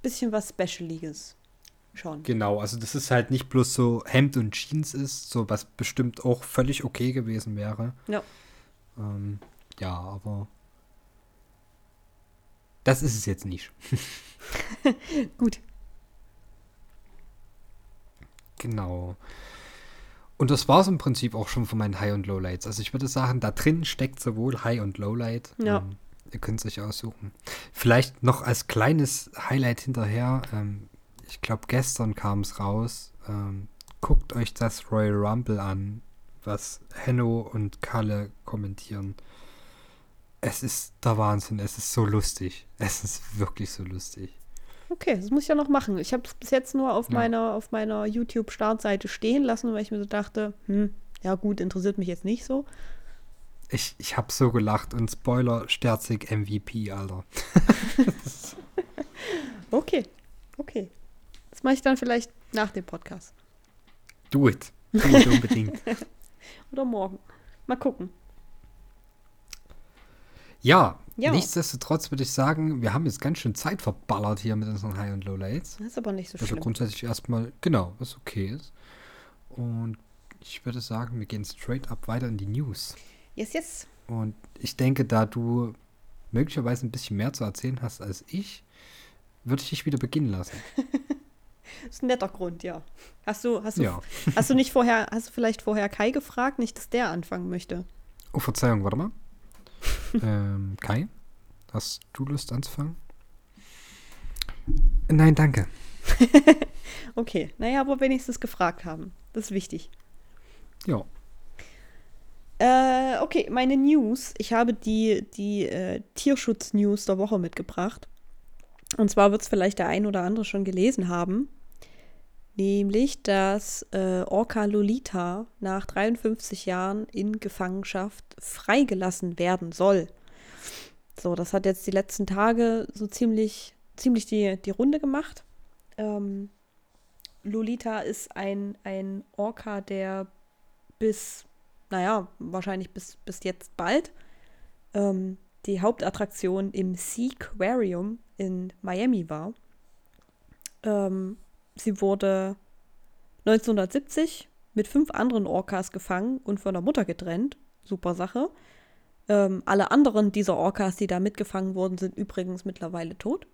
B: bisschen was Specialiges. Schon.
A: Genau, also das ist halt nicht bloß so Hemd und Jeans ist, so was bestimmt auch völlig okay gewesen wäre.
B: Ja.
A: Ähm, ja, aber das ist es jetzt nicht.
B: Gut.
A: Genau. Und das war es im Prinzip auch schon von meinen High- und Lowlights. Also ich würde sagen, da drin steckt sowohl High- und Lowlight.
B: Ja.
A: Ähm, ihr könnt es euch aussuchen. Vielleicht noch als kleines Highlight hinterher. Ähm, ich glaube, gestern kam es raus. Ähm, guckt euch das Royal Rumble an, was Henno und Kalle kommentieren. Es ist der Wahnsinn. Es ist so lustig. Es ist wirklich so lustig.
B: Okay, das muss ich ja noch machen. Ich habe es bis jetzt nur auf
A: Ja.
B: meiner, auf meiner YouTube-Startseite stehen lassen, weil ich mir so dachte, hm, ja gut, interessiert mich jetzt nicht so.
A: Ich, ich habe so gelacht und Spoiler, Sterzig MVP, Alter.
B: Okay, okay. Das mache ich dann vielleicht nach dem Podcast.
A: Do it. Do it unbedingt.
B: Oder morgen. Mal gucken.
A: Ja,
B: Ja.
A: nichtsdestotrotz würde ich sagen, wir haben jetzt ganz schön Zeit verballert hier mit unseren High- und Lowlights.
B: Das ist aber nicht so
A: Also
B: schlimm.
A: grundsätzlich erstmal, genau, was okay ist. Und ich würde sagen, wir gehen straight up weiter in die News.
B: Yes, yes.
A: Und ich denke, da du möglicherweise ein bisschen mehr zu erzählen hast als ich, würde ich dich wieder beginnen lassen.
B: Das ist ein netter Grund, ja. Hast du, hast du,
A: Ja.
B: hast du nicht vorher, hast du vielleicht vorher Kai gefragt, nicht, dass der anfangen möchte?
A: Oh, Verzeihung, warte mal. Ähm, Kai, hast du Lust anzufangen? Nein, danke.
B: Okay, naja, aber wenigstens gefragt haben. Das ist wichtig.
A: Ja.
B: Äh, okay, meine News. Ich habe die, die äh, Tierschutz-News der Woche mitgebracht. Und zwar wird es vielleicht der ein oder andere schon gelesen haben. Nämlich, dass äh, Orca Lolita nach 53 Jahren in Gefangenschaft freigelassen werden soll. So, das hat jetzt die letzten Tage so ziemlich, ziemlich die, die Runde gemacht. Ähm, Lolita ist ein, ein Orca, der bis naja, wahrscheinlich bis, bis jetzt bald, ähm, die Hauptattraktion im Seaquarium in Miami war. Ähm, sie wurde 1970 mit fünf anderen Orcas gefangen und von der Mutter getrennt. Super Sache. Ähm, alle anderen dieser Orcas, die da mitgefangen wurden, sind übrigens mittlerweile tot.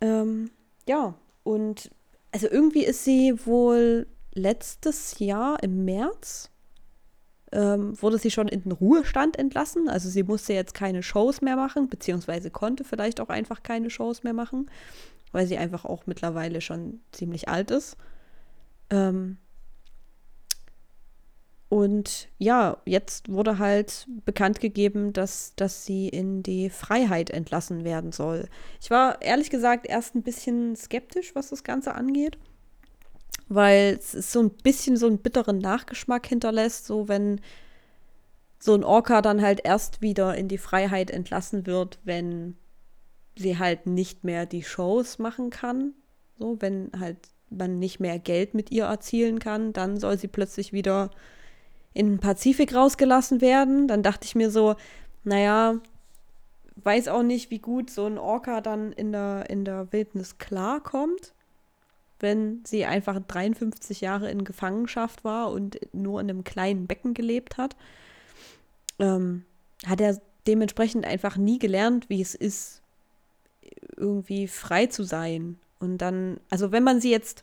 B: Ähm, ja, und also irgendwie ist sie wohl letztes Jahr im März ähm, wurde sie schon in den Ruhestand entlassen. Also sie musste jetzt keine Shows mehr machen, beziehungsweise konnte vielleicht auch einfach keine Shows mehr machen, weil sie einfach auch mittlerweile schon ziemlich alt ist. Ähm und ja, jetzt wurde halt bekannt gegeben, dass, dass sie in die Freiheit entlassen werden soll. Ich war ehrlich gesagt erst ein bisschen skeptisch, was das Ganze angeht weil es so ein bisschen so einen bitteren Nachgeschmack hinterlässt, so wenn, so ein Orca dann halt erst wieder in die Freiheit entlassen wird, wenn sie halt nicht mehr die Shows machen kann. So, wenn halt man nicht mehr Geld mit ihr erzielen kann, dann soll sie plötzlich wieder in den Pazifik rausgelassen werden. Dann dachte ich mir so, naja, weiß auch nicht, wie gut so ein Orca dann in der, in der Wildnis klarkommt, wenn sie einfach 53 Jahre in Gefangenschaft war und nur in einem kleinen Becken gelebt hat. Ähm, hat er dementsprechend einfach nie gelernt, wie es ist, irgendwie frei zu sein. Und dann, also wenn man sie jetzt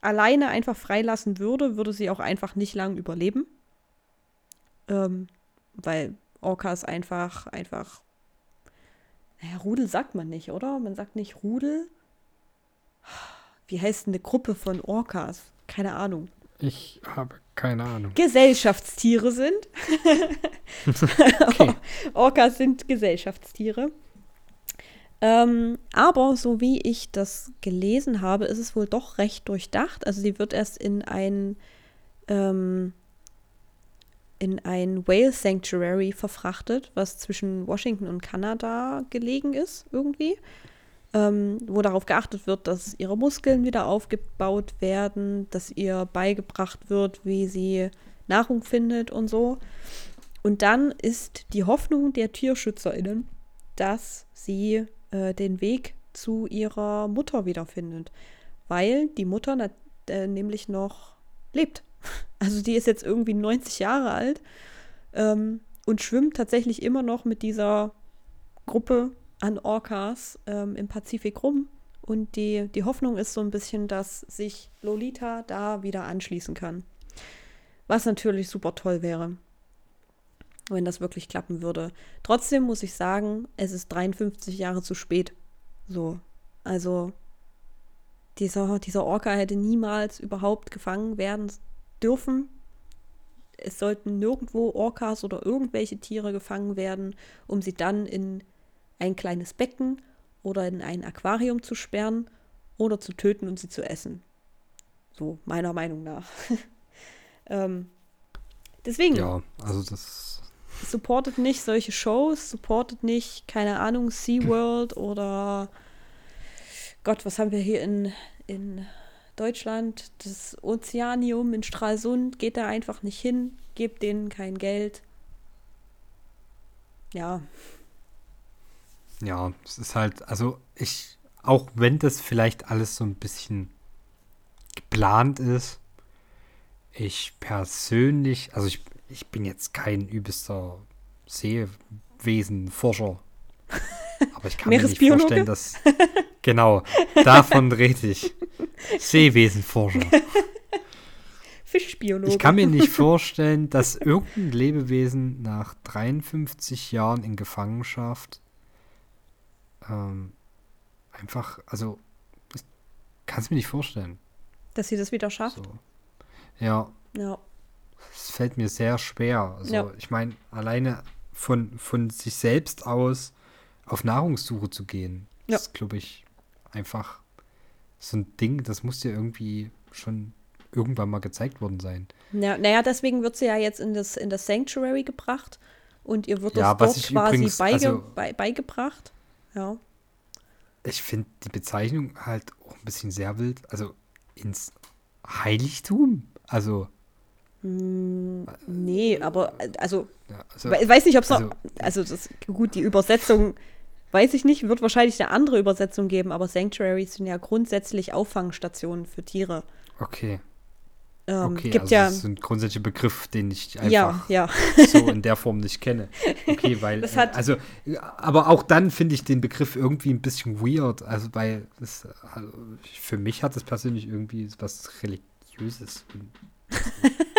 B: alleine einfach freilassen würde, würde sie auch einfach nicht lang überleben. Ähm, weil Orcas einfach, einfach naja, Rudel sagt man nicht, oder? Man sagt nicht Rudel. Wie heißt denn eine Gruppe von Orcas? Keine Ahnung.
A: Ich habe keine Ahnung.
B: Gesellschaftstiere sind. Orcas sind Gesellschaftstiere. Ähm, aber so wie ich das gelesen habe, ist es wohl doch recht durchdacht. Also sie wird erst in ein ähm, in ein Whale Sanctuary verfrachtet, was zwischen Washington und Kanada gelegen ist, irgendwie. Ähm, wo darauf geachtet wird, dass ihre Muskeln wieder aufgebaut werden, dass ihr beigebracht wird, wie sie Nahrung findet und so. Und dann ist die Hoffnung der TierschützerInnen, dass sie äh, den Weg zu ihrer Mutter wiederfindet. Weil die Mutter äh, nämlich noch lebt. Also die ist jetzt irgendwie 90 Jahre alt ähm, und schwimmt tatsächlich immer noch mit dieser Gruppe an Orcas ähm, im Pazifik rum. Und die, die Hoffnung ist so ein bisschen, dass sich Lolita da wieder anschließen kann. Was natürlich super toll wäre, wenn das wirklich klappen würde. Trotzdem muss ich sagen, es ist 53 Jahre zu spät. So. Also, dieser, dieser Orca hätte niemals überhaupt gefangen werden dürfen. Es sollten nirgendwo Orcas oder irgendwelche Tiere gefangen werden, um sie dann in ein kleines Becken oder in ein Aquarium zu sperren oder zu töten und sie zu essen. So, meiner Meinung nach. ähm, deswegen.
A: Ja, also das.
B: Supportet nicht solche Shows, supportet nicht, keine Ahnung, SeaWorld oder Gott, was haben wir hier in, in Deutschland, das Ozeanium in Stralsund, geht da einfach nicht hin, gebt denen kein Geld. Ja.
A: Ja, es ist halt, also ich, auch wenn das vielleicht alles so ein bisschen geplant ist, ich persönlich, also ich, ich bin jetzt kein übelster Seewesenforscher. Aber ich kann mir nicht vorstellen, dass. Genau, davon rede ich. Seewesenforscher.
B: Fischbiologe.
A: Ich kann mir nicht vorstellen, dass irgendein Lebewesen nach 53 Jahren in Gefangenschaft ähm, einfach, also, ich kann es mir nicht vorstellen.
B: Dass sie das wieder schafft?
A: So. Ja.
B: Ja.
A: Es fällt mir sehr schwer. Also, ja. ich meine, alleine von, von sich selbst aus auf Nahrungssuche zu gehen, ja. ist, glaube ich, einfach so ein Ding, das muss ja irgendwie schon irgendwann mal gezeigt worden sein.
B: Ja, naja, deswegen wird sie ja jetzt in das, in das Sanctuary gebracht und ihr wird ja, das dort quasi übrigens, beige, also, bei, beigebracht. Ja.
A: Ich finde die Bezeichnung halt auch ein bisschen sehr wild. Also ins Heiligtum. Also.
B: Mm, nee, aber also, ja, also weiß nicht, ob es also. Also, das, gut, die Übersetzung Weiß ich nicht, wird wahrscheinlich eine andere Übersetzung geben, aber Sanctuaries sind ja grundsätzlich Auffangstationen für Tiere.
A: Okay.
B: Ähm, okay, gibt also ja, das
A: ist ein grundsätzlicher Begriff, den ich einfach
B: ja, ja.
A: so in der Form nicht kenne. Okay, weil, also, aber auch dann finde ich den Begriff irgendwie ein bisschen weird, also weil das, also für mich hat das persönlich irgendwie was Religiöses.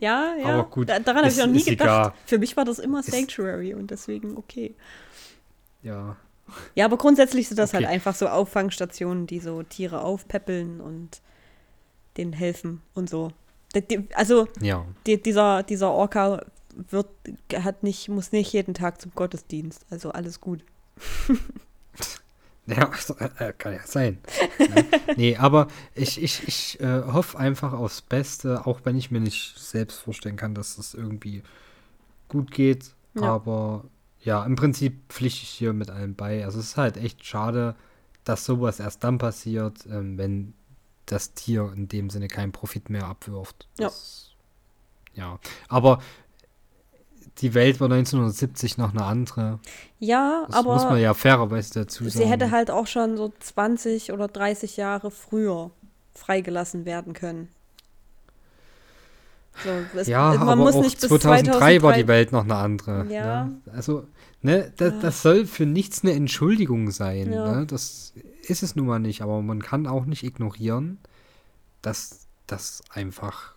B: ja, ja. Aber gut, daran habe ich noch nie gedacht. Egal. Für mich war das immer Sanctuary ist, und deswegen okay.
A: Ja.
B: Ja, aber grundsätzlich sind das okay. halt einfach so Auffangstationen, die so Tiere aufpäppeln und denen helfen und so. Also
A: ja.
B: die, dieser, dieser Orca wird, hat nicht, muss nicht jeden Tag zum Gottesdienst. Also alles gut.
A: ja, äh, kann ja sein. ja. Nee, aber ich, ich, ich äh, hoffe einfach aufs Beste, auch wenn ich mir nicht selbst vorstellen kann, dass das irgendwie gut geht.
B: Ja.
A: Aber ja, im Prinzip pflichte ich hier mit allem bei. Also es ist halt echt schade, dass sowas erst dann passiert, ähm, wenn das Tier in dem Sinne keinen Profit mehr abwirft.
B: Ja.
A: Das, ja. Aber die Welt war 1970 noch eine andere.
B: Ja,
A: Das muss man
B: aber
A: ja fairerweise dazu sagen.
B: sie hätte halt auch schon so 20 oder 30 Jahre früher freigelassen werden können. So, es,
A: ja,
B: man
A: aber
B: muss
A: auch
B: nicht bis
A: 2003 war die
B: 2003
A: Welt noch eine andere.
B: Ja.
A: Ne? Also, ne, das, das soll für nichts eine Entschuldigung sein.
B: Ja.
A: Ne? Das ist es nun mal nicht. Aber man kann auch nicht ignorieren, dass das einfach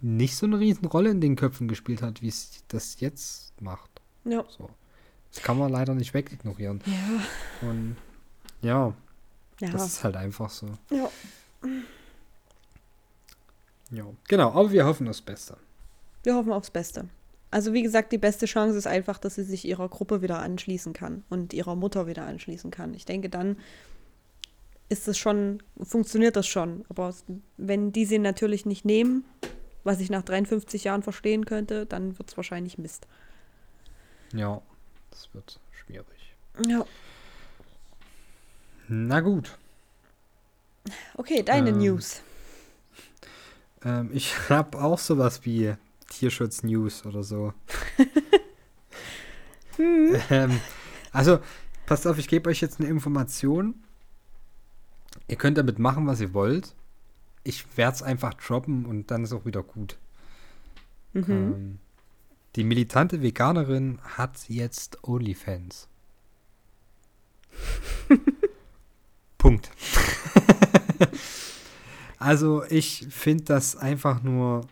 A: nicht so eine Riesenrolle in den Köpfen gespielt hat, wie es das jetzt macht.
B: Ja.
A: So. Das kann man leider nicht wegignorieren.
B: Ja,
A: Und ja,
B: ja.
A: das ist halt einfach so.
B: ja.
A: Ja. Genau, aber wir hoffen das Beste.
B: Wir hoffen aufs Beste. Also wie gesagt, die beste Chance ist einfach, dass sie sich ihrer Gruppe wieder anschließen kann und ihrer Mutter wieder anschließen kann. Ich denke, dann ist es schon, funktioniert das schon. Aber wenn die sie natürlich nicht nehmen, was ich nach 53 Jahren verstehen könnte, dann wird es wahrscheinlich Mist.
A: Ja, das wird schwierig.
B: Ja.
A: Na gut.
B: Okay, deine
A: Ähm,
B: News.
A: Ähm, ich habe auch sowas wie Tierschutz-News oder so. ähm, also, passt auf, ich gebe euch jetzt eine Information. Ihr könnt damit machen, was ihr wollt. Ich werde es einfach droppen und dann ist auch wieder gut.
B: Mhm.
A: Ähm, die militante Veganerin hat jetzt OnlyFans. Punkt. also ich finde das einfach nur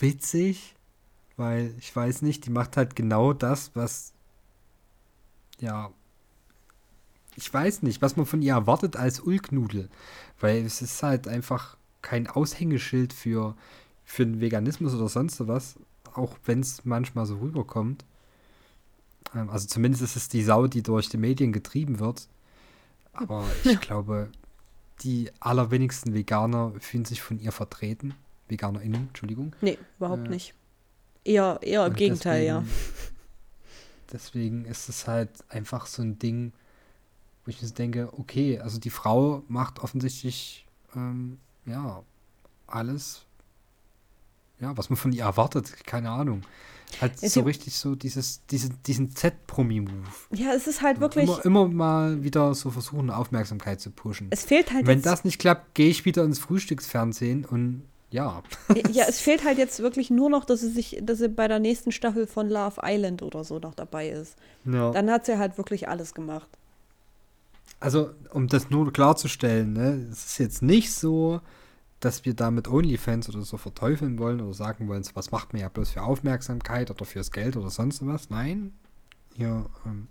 A: witzig, weil ich weiß nicht, die macht halt genau das, was ja ich weiß nicht, was man von ihr erwartet als Ulknudel, weil es ist halt einfach kein Aushängeschild für für den Veganismus oder sonst was, auch wenn es manchmal so rüberkommt. Ähm, Also zumindest ist es die Sau, die durch die Medien getrieben wird. Aber ich glaube, die allerwenigsten Veganer fühlen sich von ihr vertreten. VeganerInnen, Entschuldigung.
B: Nee, überhaupt
A: äh,
B: nicht. Eher, eher im Gegenteil, ja.
A: Deswegen ist es halt einfach so ein Ding, wo ich mir so denke, okay, also die Frau macht offensichtlich, ähm, ja, alles, ja, was man von ihr erwartet, keine Ahnung. Halt
B: Ja,
A: so richtig so dieses, diese, diesen Z-Promi-Move.
B: Ja, es ist halt wirklich,
A: Immer, immer mal wieder so versuchen, Aufmerksamkeit zu pushen.
B: es fehlt halt
A: Wenn
B: jetzt,
A: das nicht klappt, gehe ich wieder ins Frühstücksfernsehen und ja.
B: ja, es fehlt halt jetzt wirklich nur noch, dass sie sich, dass sie bei der nächsten Staffel von Love Island oder so noch dabei ist.
A: ja.
B: Dann hat sie halt wirklich alles gemacht.
A: Also, um das nur klarzustellen, ne, es ist jetzt nicht so, dass wir damit OnlyFans oder so verteufeln wollen oder sagen wollen, so was macht man ja bloß für Aufmerksamkeit oder fürs Geld oder sonst was. Nein, hier, ähm,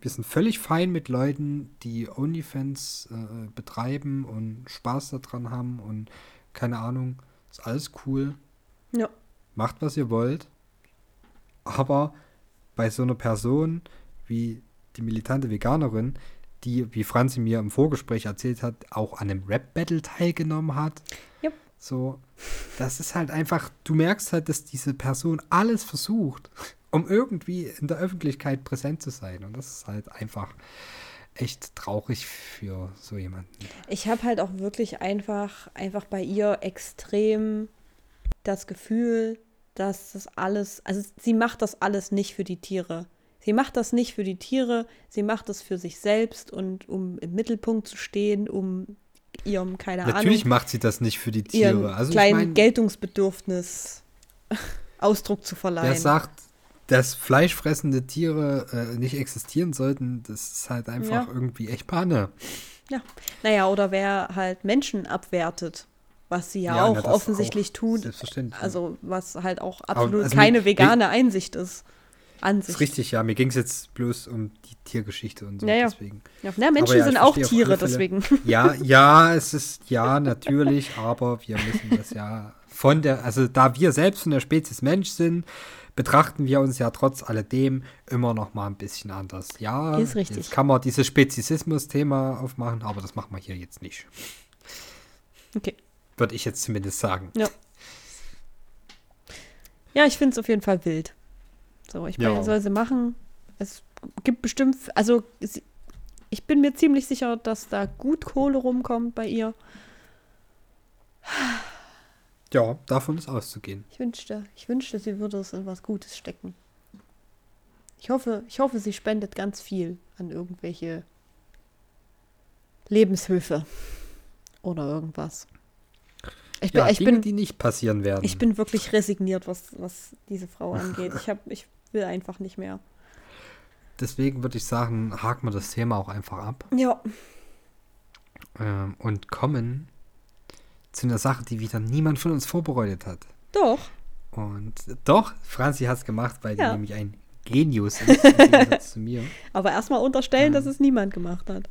A: wir sind völlig fein mit Leuten, die OnlyFans äh, betreiben und Spaß daran haben und keine Ahnung, ist alles cool.
B: Ja.
A: Macht, was ihr wollt. Aber bei so einer Person wie die militante Veganerin, die, wie Franzi mir im Vorgespräch erzählt hat, auch an einem Rap-Battle teilgenommen hat.
B: Jupp.
A: So, das ist halt einfach, du merkst halt, dass diese Person alles versucht, um irgendwie in der Öffentlichkeit präsent zu sein. Und das ist halt einfach echt traurig für so jemanden.
B: Ich habe halt auch wirklich einfach, einfach bei ihr extrem das Gefühl, dass das alles, also sie macht das alles nicht für die Tiere. Sie macht das nicht für die Tiere, sie macht das für sich selbst und um im Mittelpunkt zu stehen, um ihrem, keine
A: Natürlich
B: Ahnung,
A: macht sie das nicht für die Tiere. Also ich
B: kleinen
A: mein,
B: Geltungsbedürfnis Ausdruck zu verleihen.
A: Wer sagt, dass fleischfressende Tiere äh, nicht existieren sollten, das ist halt einfach
B: Ja.
A: irgendwie echt Panne.
B: Naja, oder wer halt Menschen abwertet, was sie ja,
A: Ja,
B: auch
A: na,
B: offensichtlich
A: auch,
B: tut.
A: Selbstverständlich.
B: Also, was halt auch absolut
A: also
B: keine vegane Einsicht ist.
A: Das
B: Ansicht.
A: ist richtig, ja. Mir ging es jetzt bloß um die Tiergeschichte und so.
B: Ja, ja.
A: Deswegen.
B: Ja, na, Menschen
A: ja,
B: sind auch Tiere, deswegen.
A: Ja, ja, es ist, ja, natürlich, aber wir müssen das ja von der, also da wir selbst von der Spezies Mensch sind, betrachten wir uns ja trotz alledem immer noch mal ein bisschen anders. Ja,
B: Ist richtig.
A: jetzt kann man dieses Speziesismus-Thema aufmachen, aber das machen wir hier jetzt nicht.
B: Okay.
A: Würde ich jetzt zumindest sagen.
B: Ja. Ja, ich finde es auf jeden Fall wild. So, ich meine,
A: Ja.
B: soll sie machen. Es gibt bestimmt, also ich bin mir ziemlich sicher, dass da gut Kohle rumkommt bei ihr.
A: Ja, davon ist auszugehen.
B: Ich wünschte, ich wünschte, sie würde es in was Gutes stecken. Ich hoffe, ich hoffe, sie spendet ganz viel an irgendwelche Lebenshilfe oder irgendwas. Ich bin,
A: Ja,
B: ich
A: Dinge,
B: bin,
A: die nicht passieren werden.
B: ich bin wirklich resigniert, was, was diese Frau angeht. Ich, hab, ich will einfach nicht mehr.
A: Deswegen würde ich sagen, haken wir das Thema auch einfach ab
B: Ja.
A: ähm, und kommen zu einer Sache, die wieder niemand von uns vorbereitet hat.
B: Doch.
A: Und doch, Franzi hat es gemacht, weil
B: Ja.
A: die nämlich ein Genius ist, im Gegensatz zu mir.
B: Aber erstmal unterstellen,
A: Ja.
B: dass es niemand gemacht hat.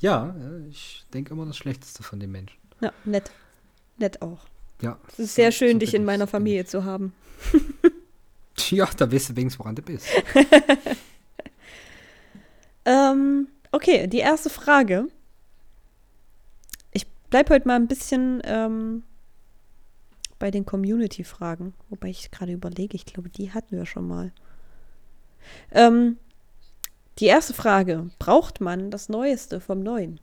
A: Ja, äh, ich denke immer das Schlechteste von den Menschen.
B: Ja, nett. Nett auch.
A: Ja.
B: Es ist sehr
A: so-
B: schön,
A: so
B: dich in meiner Familie zu haben.
A: ich. Ja, da weißt du wenigstens, woran du bist.
B: Ähm, okay, die erste Frage. Ich bleibe heute mal ein bisschen ähm, bei den Community-Fragen, wobei ich gerade überlege, ich glaube, die hatten wir schon mal. Ähm, die erste Frage: Braucht man das Neueste vom Neuen?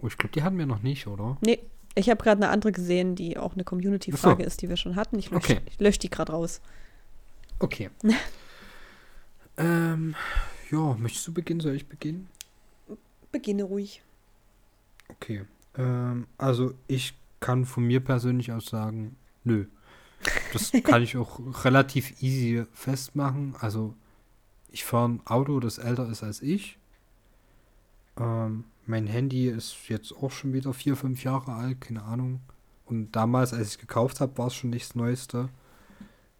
A: Oh, ich glaube, die hatten wir noch nicht, oder?
B: Nee, ich habe gerade eine andere gesehen, die auch eine Community-Frage ist, die wir schon hatten. Ich lösche
A: Okay.
B: lösch die gerade raus.
A: Okay. ähm, ja, möchtest du beginnen? Soll ich beginnen?
B: Beginne ruhig.
A: Okay. Ähm, also ich kann von mir persönlich aus sagen, nö. Das kann ich auch relativ easy festmachen. Also ich fahre ein Auto, das älter ist als ich. Ähm, mein Handy ist jetzt auch schon wieder vier, fünf Jahre alt, keine Ahnung. Und damals, als ich es gekauft habe, war es schon nicht das Neueste.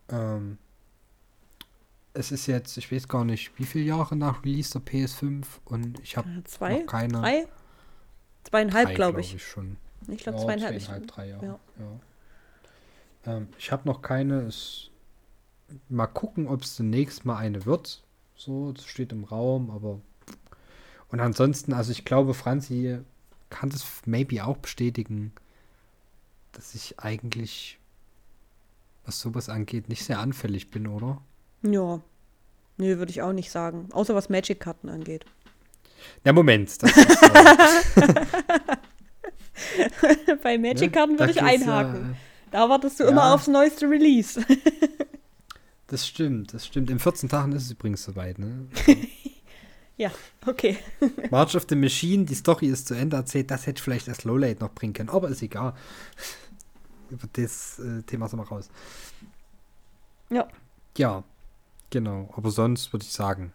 A: Ähm, es ist jetzt, ich weiß gar nicht, wie viele Jahre nach Release der PS5 und ich habe
B: Zwei?
A: noch keine.
B: Drei? Zweieinhalb, glaube
A: glaub
B: ich.
A: schon.
B: Ich glaube,
A: Ja,
B: zweieinhalb.
A: zweieinhalb, drei Jahre.
B: Ja.
A: Ja. Ähm, ich habe noch keine. Es, mal gucken, ob es demnächst mal eine wird. So, das steht im Raum, aber. Und ansonsten, also ich glaube, Franzi kann das maybe auch bestätigen, dass ich eigentlich, was sowas angeht, nicht sehr anfällig bin, oder?
B: Ja. Nö, würde ich auch nicht sagen. Außer was Magic-Karten angeht.
A: Ja, Moment. Das ist, äh,
B: Bei
A: ne,
B: Magic-Karten
A: da
B: würde ich einhaken.
A: Ja,
B: Da wartest du
A: Ja.
B: immer aufs neueste Release.
A: das stimmt, das stimmt. In 14 Tagen ist es übrigens soweit, ne?
B: ja, okay.
A: March of the Machine, die Story ist zu Ende erzählt, das hätte vielleicht erst Lowlight noch bringen können, aber ist egal. Über das äh, Thema sind wir raus.
B: Ja.
A: Ja, genau. Aber sonst würde ich sagen,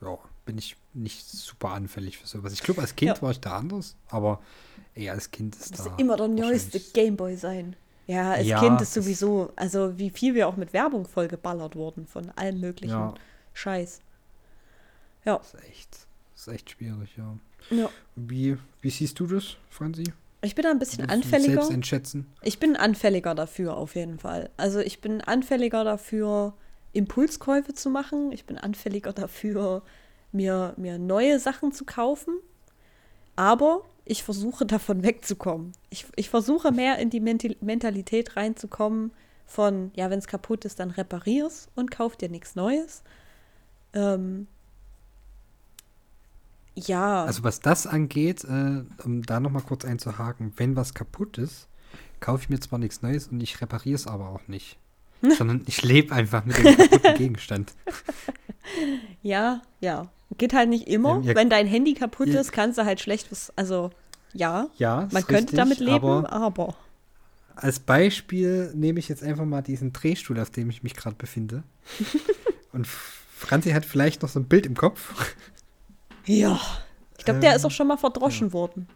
A: ja, bin ich nicht super anfällig für sowas. Ich glaube, als Kind
B: Ja.
A: war ich da anders, aber ey, als Kind ist
B: Das
A: da.
B: muss immer der neueste Gameboy sein. Ja, als
A: Ja,
B: Kind ist
A: das-
B: sowieso, also wie viel wir auch mit Werbung vollgeballert wurden von allem möglichen
A: Ja,
B: Scheiß. Ja,
A: ist echt, ist echt schwierig, ja.
B: ja.
A: Wie, wie siehst du das, Franzi?
B: Ich bin da ein bisschen anfälliger.
A: Selbst einschätzen?
B: Ich bin anfälliger dafür, auf jeden Fall. Also ich bin anfälliger dafür, Impulskäufe zu machen. Ich bin anfälliger dafür, mir, mir neue Sachen zu kaufen. Aber ich versuche davon wegzukommen. Ich, ich versuche mehr in die Mentalität reinzukommen von, ja, wenn es kaputt ist, dann reparier's und kauf dir nichts Neues. Ähm, ja.
A: Also was das angeht, äh, um da nochmal kurz einzuhaken, wenn was kaputt ist, kaufe ich mir zwar nichts Neues und ich repariere es aber auch nicht. sondern ich lebe einfach mit dem kaputten Gegenstand.
B: Ja, ja. Geht halt nicht immer.
A: Ähm, ihr-
B: Wenn dein Handy kaputt
A: ihr-
B: ist, kannst du halt schlecht was. Also, ja,
A: Ja,
B: man könnte
A: richtig,
B: damit leben,
A: Aber
B: aber.
A: als Beispiel nehme ich jetzt einfach mal diesen Drehstuhl, auf dem ich mich gerade befinde. und Franzi hat vielleicht noch so ein Bild im Kopf.
B: Ja. Ich glaube, der
A: Ähm,
B: ist auch schon mal verdroschen worden.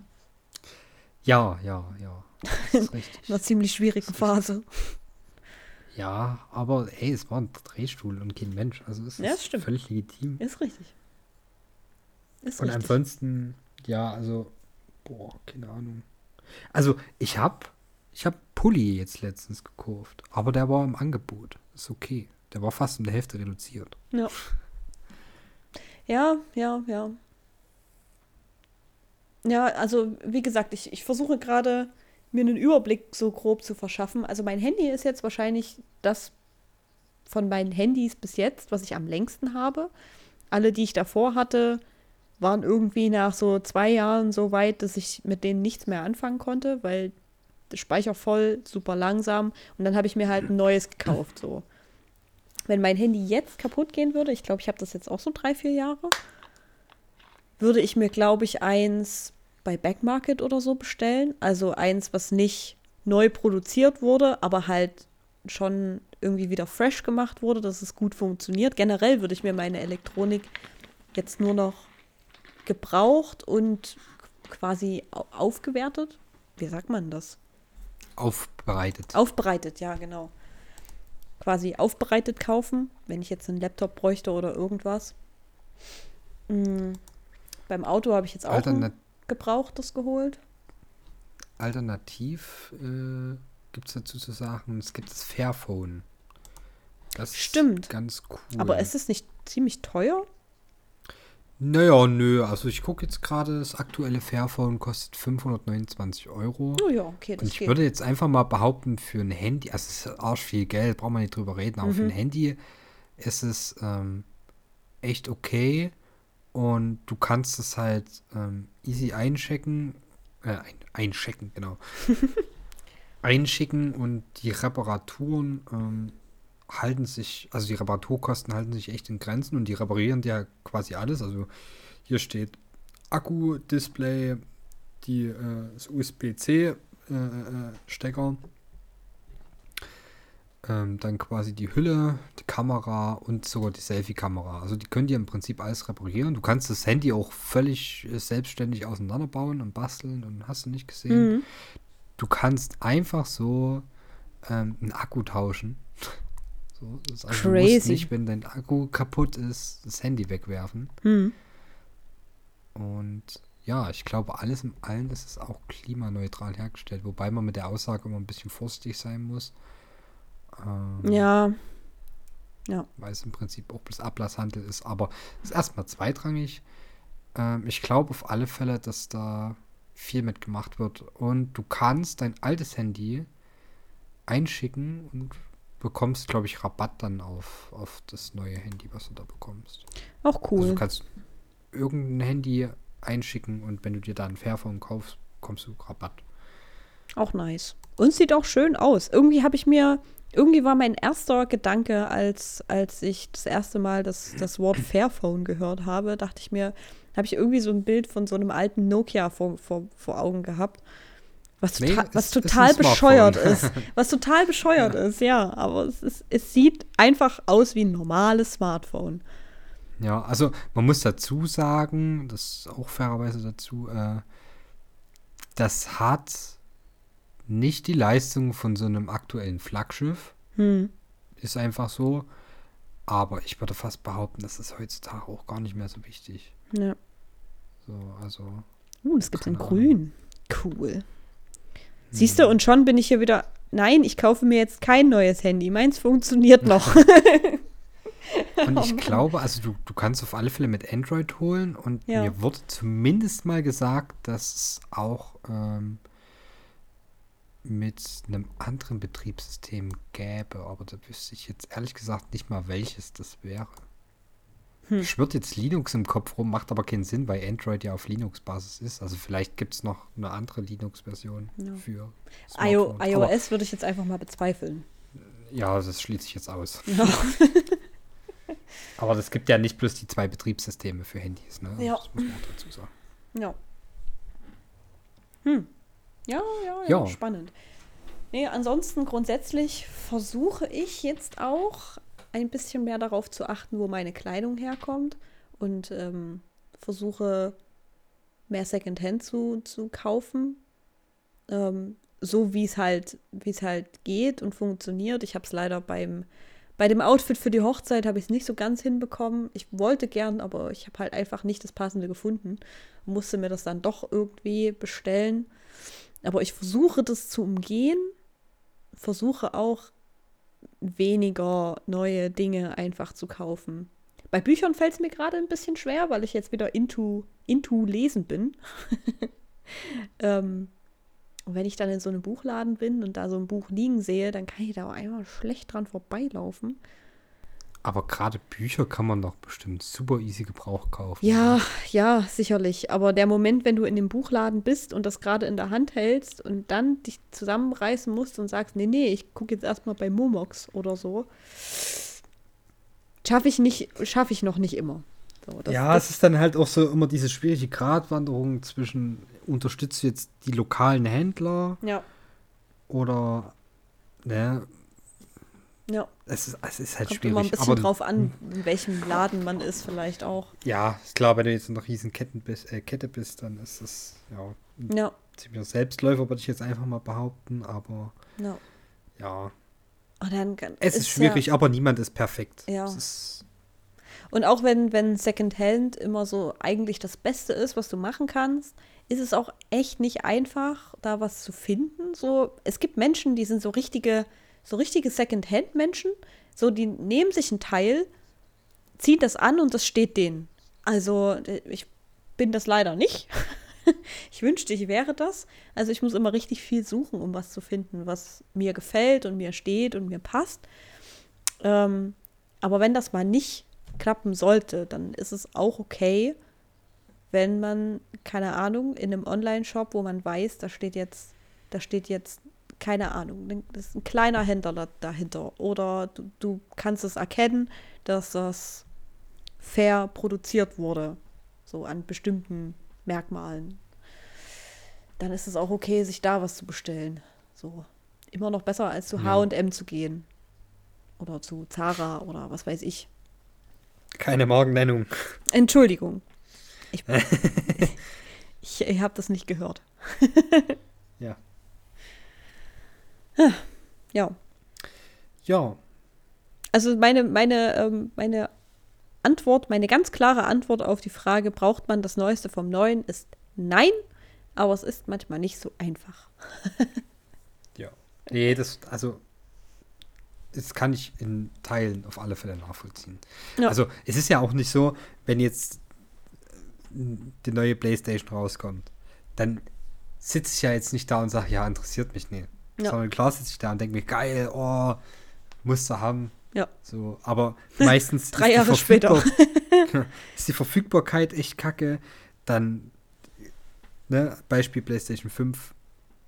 A: Ja, ja, ja. Das ist richtig.
B: In einer ziemlich schwierigen Phase.
A: Ja, aber ey, es war ein Drehstuhl und kein Mensch. Also es
B: Ja, das
A: ist
B: stimmt.
A: völlig legitim.
B: Ist richtig. Ist
A: Und
B: richtig.
A: ansonsten, ja, also, boah, keine Ahnung. Also, ich hab, ich hab Pulli jetzt letztens gekauft, aber der war im Angebot. Ist okay. Der war fast um die Hälfte reduziert.
B: Ja. Ja, ja, ja. Ja, also wie gesagt, ich, ich versuche gerade mir einen Überblick so grob zu verschaffen. Also mein Handy ist jetzt wahrscheinlich das von meinen Handys bis jetzt, was ich am längsten habe. Alle, die ich davor hatte, waren irgendwie nach so zwei Jahren so weit, dass ich mit denen nichts mehr anfangen konnte, weil Speicher voll, super langsam. Und dann habe ich mir halt ein neues gekauft. So. Wenn mein Handy jetzt kaputt gehen würde, ich glaube, ich habe das jetzt auch so drei, vier Jahre, würde ich mir, glaube ich, eins bei Backmarket oder so bestellen. Also eins, was nicht neu produziert wurde, aber halt schon irgendwie wieder fresh gemacht wurde, dass es gut funktioniert. Generell würde ich mir meine Elektronik jetzt nur noch gebraucht und quasi aufgewertet. Wie sagt man das?
A: Aufbereitet.
B: Aufbereitet, ja, genau. Quasi aufbereitet kaufen, wenn ich jetzt einen Laptop bräuchte oder irgendwas. Mhm. Beim Auto habe ich jetzt auch Alternat gebrauchtes geholt.
A: Alternativ äh, gibt es dazu zu sagen, es gibt das Fairphone.
B: Das Stimmt.
A: ganz cool.
B: Aber ist es nicht ziemlich teuer?
A: Naja, nö. Also ich gucke jetzt gerade, das aktuelle Fairphone kostet 529 Euro.
B: Oh ja, okay,
A: das Und ich geht. würde jetzt einfach mal behaupten, für ein Handy, also es ist arsch viel Geld, braucht man nicht drüber reden, aber mhm. für ein Handy ist es ähm, echt okay. Und du kannst es halt ähm, easy einchecken. Äh, ein, einchecken, genau. einschicken und die Reparaturen ähm, halten sich, also die Reparaturkosten halten sich echt in Grenzen und die reparieren ja quasi alles. Also hier steht Akku, Display, die, äh, das USB-C-Stecker, äh, äh, ähm, dann quasi die Hülle, die Kamera und sogar die Selfie-Kamera. Also die können dir im Prinzip alles reparieren. Du kannst das Handy auch völlig äh, selbstständig auseinanderbauen und basteln und hast du nicht gesehen. Mhm. Du kannst einfach so ähm, einen Akku tauschen. So, also Crazy. Du musst nicht, wenn dein Akku kaputt ist, das Handy wegwerfen. Hm. Und ja, ich glaube, alles im Allen ist es auch klimaneutral hergestellt, wobei man mit der Aussage immer ein bisschen vorsichtig sein muss.
B: Ähm, ja. Ja.
A: Weil es im Prinzip auch bloß Ablasshandel ist, aber es ist erstmal zweitrangig. Ähm, ich glaube auf alle Fälle, dass da viel mitgemacht wird. Und du kannst dein altes Handy einschicken und bekommst, glaube ich, Rabatt dann auf, auf das neue Handy, was du da bekommst.
B: Auch cool. Also
A: du kannst irgendein Handy einschicken und wenn du dir da ein Fairphone kaufst, kommst du Rabatt.
B: Auch nice. Und sieht auch schön aus. Irgendwie habe ich mir, irgendwie war mein erster Gedanke, als, als ich das erste Mal das, das Wort Fairphone gehört habe, dachte ich mir, habe ich irgendwie so ein Bild von so einem alten Nokia vor, vor, vor Augen gehabt. Was, nee, total, was ist, total ist bescheuert ist. Was total bescheuert ja. ist, ja. Aber es, ist, es sieht einfach aus wie ein normales Smartphone.
A: Ja, also man muss dazu sagen, das ist auch fairerweise dazu, äh, das hat nicht die Leistung von so einem aktuellen Flaggschiff. Hm. Ist einfach so. Aber ich würde fast behaupten, das ist heutzutage auch gar nicht mehr so wichtig.
B: Ja.
A: So, also.
B: Uh, es gibt in Grün. Cool. Siehst du, und schon bin ich hier wieder. Nein, ich kaufe mir jetzt kein neues Handy. Meins funktioniert noch.
A: und ich glaube, also du, du kannst auf alle Fälle mit Android holen und ja. mir wurde zumindest mal gesagt, dass es auch ähm, mit einem anderen Betriebssystem gäbe, aber da wüsste ich jetzt ehrlich gesagt nicht mal, welches das wäre. Hm. Schwirrt jetzt Linux im Kopf rum, macht aber keinen Sinn, weil Android ja auf Linux-Basis ist. Also vielleicht gibt es noch eine andere Linux-Version ja. für
B: IO, iOS würde ich jetzt einfach mal bezweifeln.
A: Ja, das schließt sich jetzt aus. Ja. aber es gibt ja nicht bloß die zwei Betriebssysteme für Handys, ne?
B: Ja.
A: Das muss man auch dazu sagen.
B: Ja. Hm. Ja, ja, ja, ja. spannend. Nee, ansonsten grundsätzlich versuche ich jetzt auch ein bisschen mehr darauf zu achten, wo meine Kleidung herkommt und ähm, versuche mehr Secondhand zu, zu kaufen. Ähm, so wie es halt, wie es halt geht und funktioniert. Ich habe es leider beim, bei dem Outfit für die Hochzeit habe ich es nicht so ganz hinbekommen. Ich wollte gern, aber ich habe halt einfach nicht das Passende gefunden. Musste mir das dann doch irgendwie bestellen. Aber ich versuche das zu umgehen. Versuche auch weniger neue Dinge einfach zu kaufen. Bei Büchern fällt es mir gerade ein bisschen schwer, weil ich jetzt wieder into, into Lesen bin. ähm, Und wenn ich dann in so einem Buchladen bin und da so ein Buch liegen sehe, dann kann ich da auch einmal schlecht dran vorbeilaufen.
A: Aber gerade Bücher kann man doch bestimmt super easy Gebrauch kaufen.
B: Ja, ja, sicherlich. Aber der Moment, wenn du in dem Buchladen bist und das gerade in der Hand hältst und dann dich zusammenreißen musst und sagst, nee, nee, ich gucke jetzt erstmal bei Momox oder so, schaffe ich nicht, schaffe ich noch nicht immer. So, das,
A: ja,
B: das,
A: es ist dann halt auch so immer diese schwierige Gratwanderung zwischen unterstützt du jetzt die lokalen Händler
B: ja.
A: oder ne,
B: ja.
A: Es ist, es ist halt
B: Kommt
A: schwierig.
B: immer ein bisschen
A: aber,
B: drauf an, in welchem Laden man ist, vielleicht auch.
A: Ja, ist klar, wenn du jetzt in einer riesen Ketten bist, äh, Kette bist, dann ist es ja,
B: Ja,
A: ziemlicher Selbstläufer, würde ich jetzt einfach mal behaupten, aber
B: ja.
A: ja.
B: Kann-
A: Es ist,
B: ja-
A: schwierig, aber niemand ist perfekt.
B: Ja.
A: Ist,
B: Und auch wenn, wenn Secondhand immer so eigentlich das Beste ist, was du machen kannst, ist es auch echt nicht einfach, da was zu finden. So, es gibt Menschen, die sind so richtige, so richtige Secondhand-Menschen. So, die nehmen sich ein Teil, ziehen das an und das steht denen. Also, äh, ich bin das leider nicht. ich wünschte, ich wäre das. Also, ich muss immer richtig viel suchen, um was zu finden, was mir gefällt und mir steht und mir passt. Ähm, aber wenn das mal nicht klappen sollte, dann ist es auch okay, wenn man, keine Ahnung, in einem Online-Shop, wo man weiß, da steht jetzt, da steht jetzt, keine Ahnung, das ist ein kleiner Händler da- dahinter. Oder du, du kannst es erkennen, dass das fair produziert wurde, so an bestimmten Merkmalen. Dann ist es auch okay, sich da was zu bestellen. So. Immer noch besser, als zu
A: Ja.
B: HM zu gehen. Oder zu Zara oder was weiß ich.
A: keine Markennennung.
B: Entschuldigung. Ich, ich, ich habe das nicht gehört.
A: Ja.
B: Ja.
A: Ja,
B: Also meine, meine, ähm, meine Antwort, meine ganz klare Antwort auf die Frage, braucht man das Neueste vom Neuen, ist nein, aber es ist manchmal nicht so einfach.
A: ja. Nee, das, also, das kann ich in Teilen auf alle Fälle nachvollziehen.
B: Ja.
A: Also, es ist ja auch nicht so, wenn jetzt äh, die neue Playstation rauskommt, dann sitze ich ja jetzt nicht da und sage, ja, interessiert mich nicht.
B: Ja.
A: Sondern klar sitze ich da und denke mir, geil, oh, musst du haben.
B: Ja.
A: So, aber meistens
B: Drei Jahre später.
A: Ist die Verfügbarkeit echt kacke. Dann, ne, Beispiel PlayStation 5,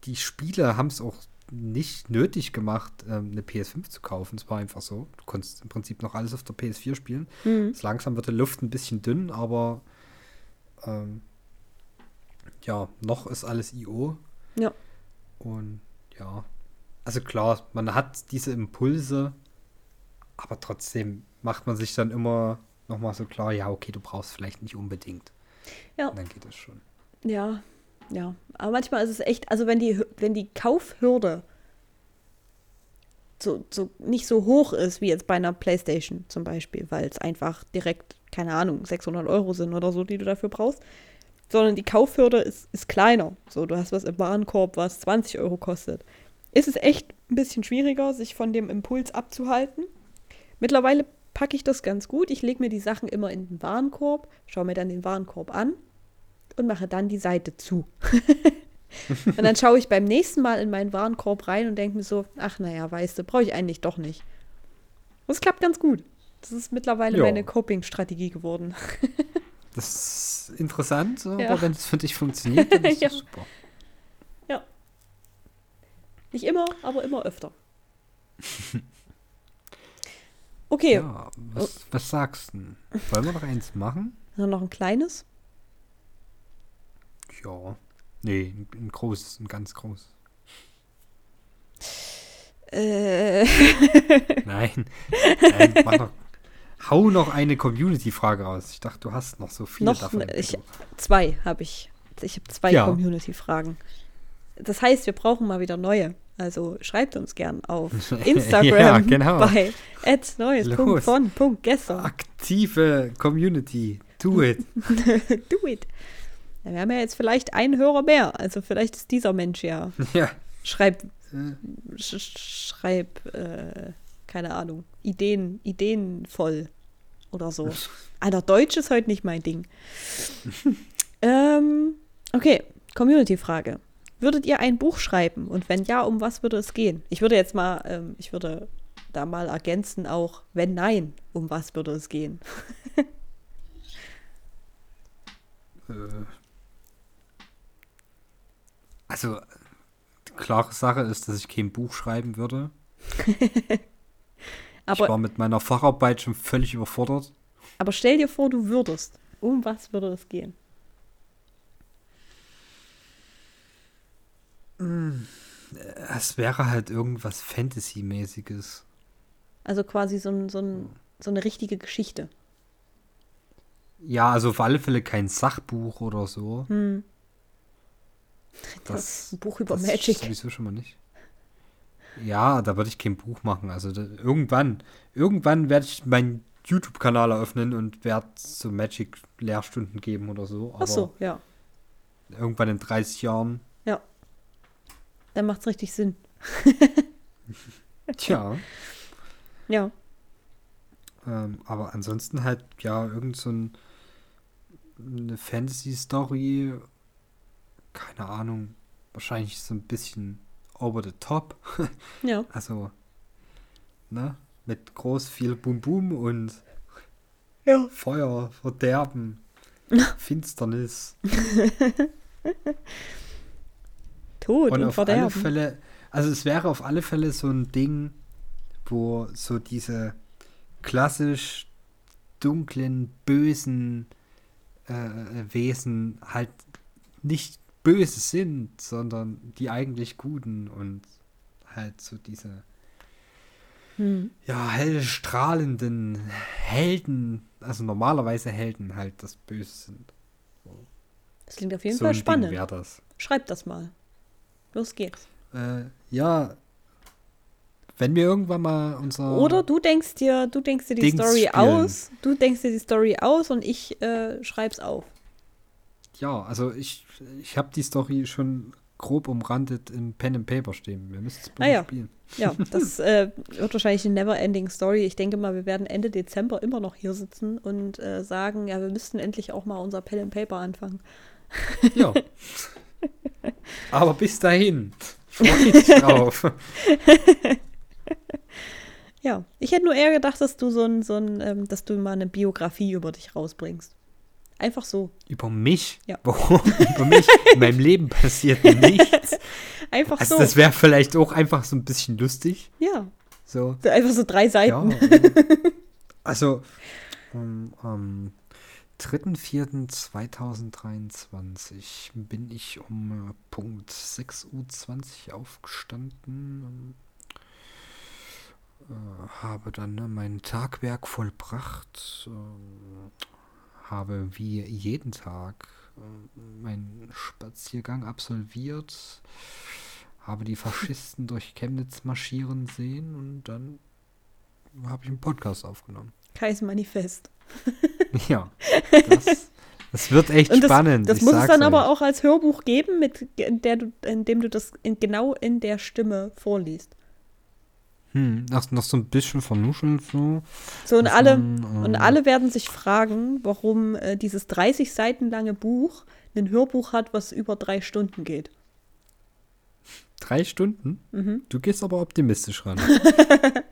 A: die Spieler haben es auch nicht nötig gemacht, ähm, eine PS5 zu kaufen. Es war einfach so. Du konntest im Prinzip noch alles auf der PS4 spielen.
B: Mhm.
A: Langsam wird die Luft ein bisschen dünn, aber ähm, ja, noch ist alles IO.
B: Ja.
A: Und ja, also klar, man hat diese Impulse, aber trotzdem macht man sich dann immer nochmal so klar, ja, okay, du brauchst vielleicht nicht unbedingt.
B: Ja.
A: Und dann geht es schon.
B: Ja, ja. Aber manchmal ist es echt, also wenn die, wenn die Kaufhürde so, so nicht so hoch ist wie jetzt bei einer Playstation zum Beispiel, weil es einfach direkt, keine Ahnung, 600 Euro sind oder so, die du dafür brauchst, sondern die Kaufhürde ist, ist kleiner. So, du hast was im Warenkorb, was 20 Euro kostet. Ist es echt ein bisschen schwieriger, sich von dem Impuls abzuhalten. Mittlerweile packe ich das ganz gut. Ich lege mir die Sachen immer in den Warenkorb, schaue mir dann den Warenkorb an und mache dann die Seite zu. und dann schaue ich beim nächsten Mal in meinen Warenkorb rein und denke mir so, ach naja, weißt du, brauche ich eigentlich doch nicht. Das klappt ganz gut. Das ist mittlerweile
A: Ja.
B: meine Coping-Strategie geworden.
A: Das ist interessant, aber
B: Ja.
A: wenn es für dich funktioniert, dann ist
B: Ja.
A: das super.
B: Nicht immer, aber immer öfter. Okay,
A: Ja, was, was sagst du? Wollen wir noch eins machen?
B: nur noch ein kleines.
A: Ja. Nee, ein, ein großes, ein ganz großes.
B: Äh,
A: Nein. Nein mach noch, hau noch eine Community-Frage raus. Ich dachte, du hast noch so viele
B: Noch
A: davon.
B: ich- zwei habe ich. Ich habe zwei
A: Ja.
B: Community-Fragen. Das heißt, wir brauchen mal wieder neue. Also schreibt uns gern auf Instagram
A: Ja, genau.
B: bei neues.von.gestern.
A: Aktive Community. Do it.
B: Do it. Wir haben ja jetzt vielleicht einen Hörer mehr. Also vielleicht ist dieser Mensch ja.
A: ja.
B: Schreib,
A: Äh,
B: sch schreib, äh, keine Ahnung, Ideen, ideenvoll oder so. Alter, Deutsch ist heute nicht mein Ding. ähm, okay, Community-Frage. würdet ihr ein Buch schreiben? Und wenn ja, um was würde es gehen? Ich würde jetzt mal, ähm, ich würde da mal ergänzen auch, wenn nein, um was würde es gehen?
A: Äh, also, die klare Sache ist, dass ich kein Buch schreiben würde.
B: aber,
A: ich war mit meiner Facharbeit schon völlig überfordert.
B: aber stell dir vor, du würdest. Um was würde es gehen?
A: Es wäre halt irgendwas Fantasy-mäßiges.
B: Also quasi so, ein, so, ein, so eine richtige Geschichte.
A: Ja, also auf alle Fälle kein Sachbuch oder so.
B: Hm.
A: Das,
B: ein Buch über
A: das
B: Magic.
A: sowieso schon mal nicht. Ja, da würde ich kein Buch machen. Also da, irgendwann, irgendwann werde ich meinen YouTube-Kanal eröffnen und werde so Magic-Lehrstunden geben oder so. Aber
B: Ach so, ja.
A: irgendwann in 30 Jahren.
B: Dann macht's richtig Sinn.
A: Tja.
B: Ja.
A: Ähm, aber ansonsten halt, ja, irgend so ein, eine Fantasy-Story, keine Ahnung, wahrscheinlich so ein bisschen over the top.
B: Ja.
A: Also, ne, mit groß viel Bum Bum und
B: Ja.
A: Feuer, Verderben, Finsternis.
B: Tod und,
A: und auf
B: Verderben.
A: alle Fälle, also es wäre auf alle Fälle so ein Ding, wo so diese klassisch dunklen, bösen äh, Wesen halt nicht böse sind, sondern die eigentlich guten und halt so diese
B: Hm.
A: ja, hell strahlenden Helden, also normalerweise Helden halt das Böse sind.
B: Das klingt auf jeden
A: so
B: Fall spannend.
A: das.
B: Schreib das mal. Los geht's.
A: Äh, ja, wenn wir irgendwann mal unser
B: Oder du denkst dir, du denkst dir die
A: Dings
B: Story
A: spielen.
B: aus, du denkst dir die Story aus und ich äh, schreib's auf.
A: Ja, also ich, ich habe die Story schon grob umrandet im Pen and Paper stehen. Wir müssen es
B: Ah ja.
A: spielen.
B: Ja, das äh, wird wahrscheinlich eine Never-Ending Story. Ich denke mal, wir werden Ende Dezember immer noch hier sitzen und äh, sagen, ja, wir müssten endlich auch mal unser Pen and Paper anfangen.
A: Ja. Aber bis dahin, freue dich drauf.
B: Ja, ich hätte nur eher gedacht, dass du so ein, so ein ähm, dass du mal eine Biografie über dich rausbringst. Einfach so.
A: Über mich?
B: Ja.
A: Warum? Über mich? In meinem Leben passiert nichts.
B: Einfach
A: Also
B: so.
A: das wäre vielleicht auch einfach so ein bisschen lustig.
B: ja,
A: So.
B: einfach so drei
A: Ja.
B: Seiten.
A: ähm, also um, am 3.4.2023 bin ich um äh, Punkt 6.20 Uhr aufgestanden. Äh, habe dann ne, mein Tagwerk vollbracht. Ähm, habe wie jeden Tag äh, meinen Spaziergang absolviert. Habe die Faschisten durch Chemnitz marschieren sehen und dann habe ich einen Podcast aufgenommen.
B: Kais Manifest.
A: Ja, das, das wird echt
B: das,
A: spannend.
B: das
A: ich
B: muss es dann aber
A: euch.
B: auch als Hörbuch geben, mit in der du, in dem du das in, genau in der Stimme vorliest.
A: Hm, noch, noch so ein bisschen vernuschelt so.
B: So und alle
A: man,
B: und
A: ähm,
B: alle werden sich fragen, warum äh, dieses 30 Seiten lange Buch ein Hörbuch hat, was über drei Stunden geht.
A: Drei Stunden?
B: Mhm.
A: Du gehst aber optimistisch ran.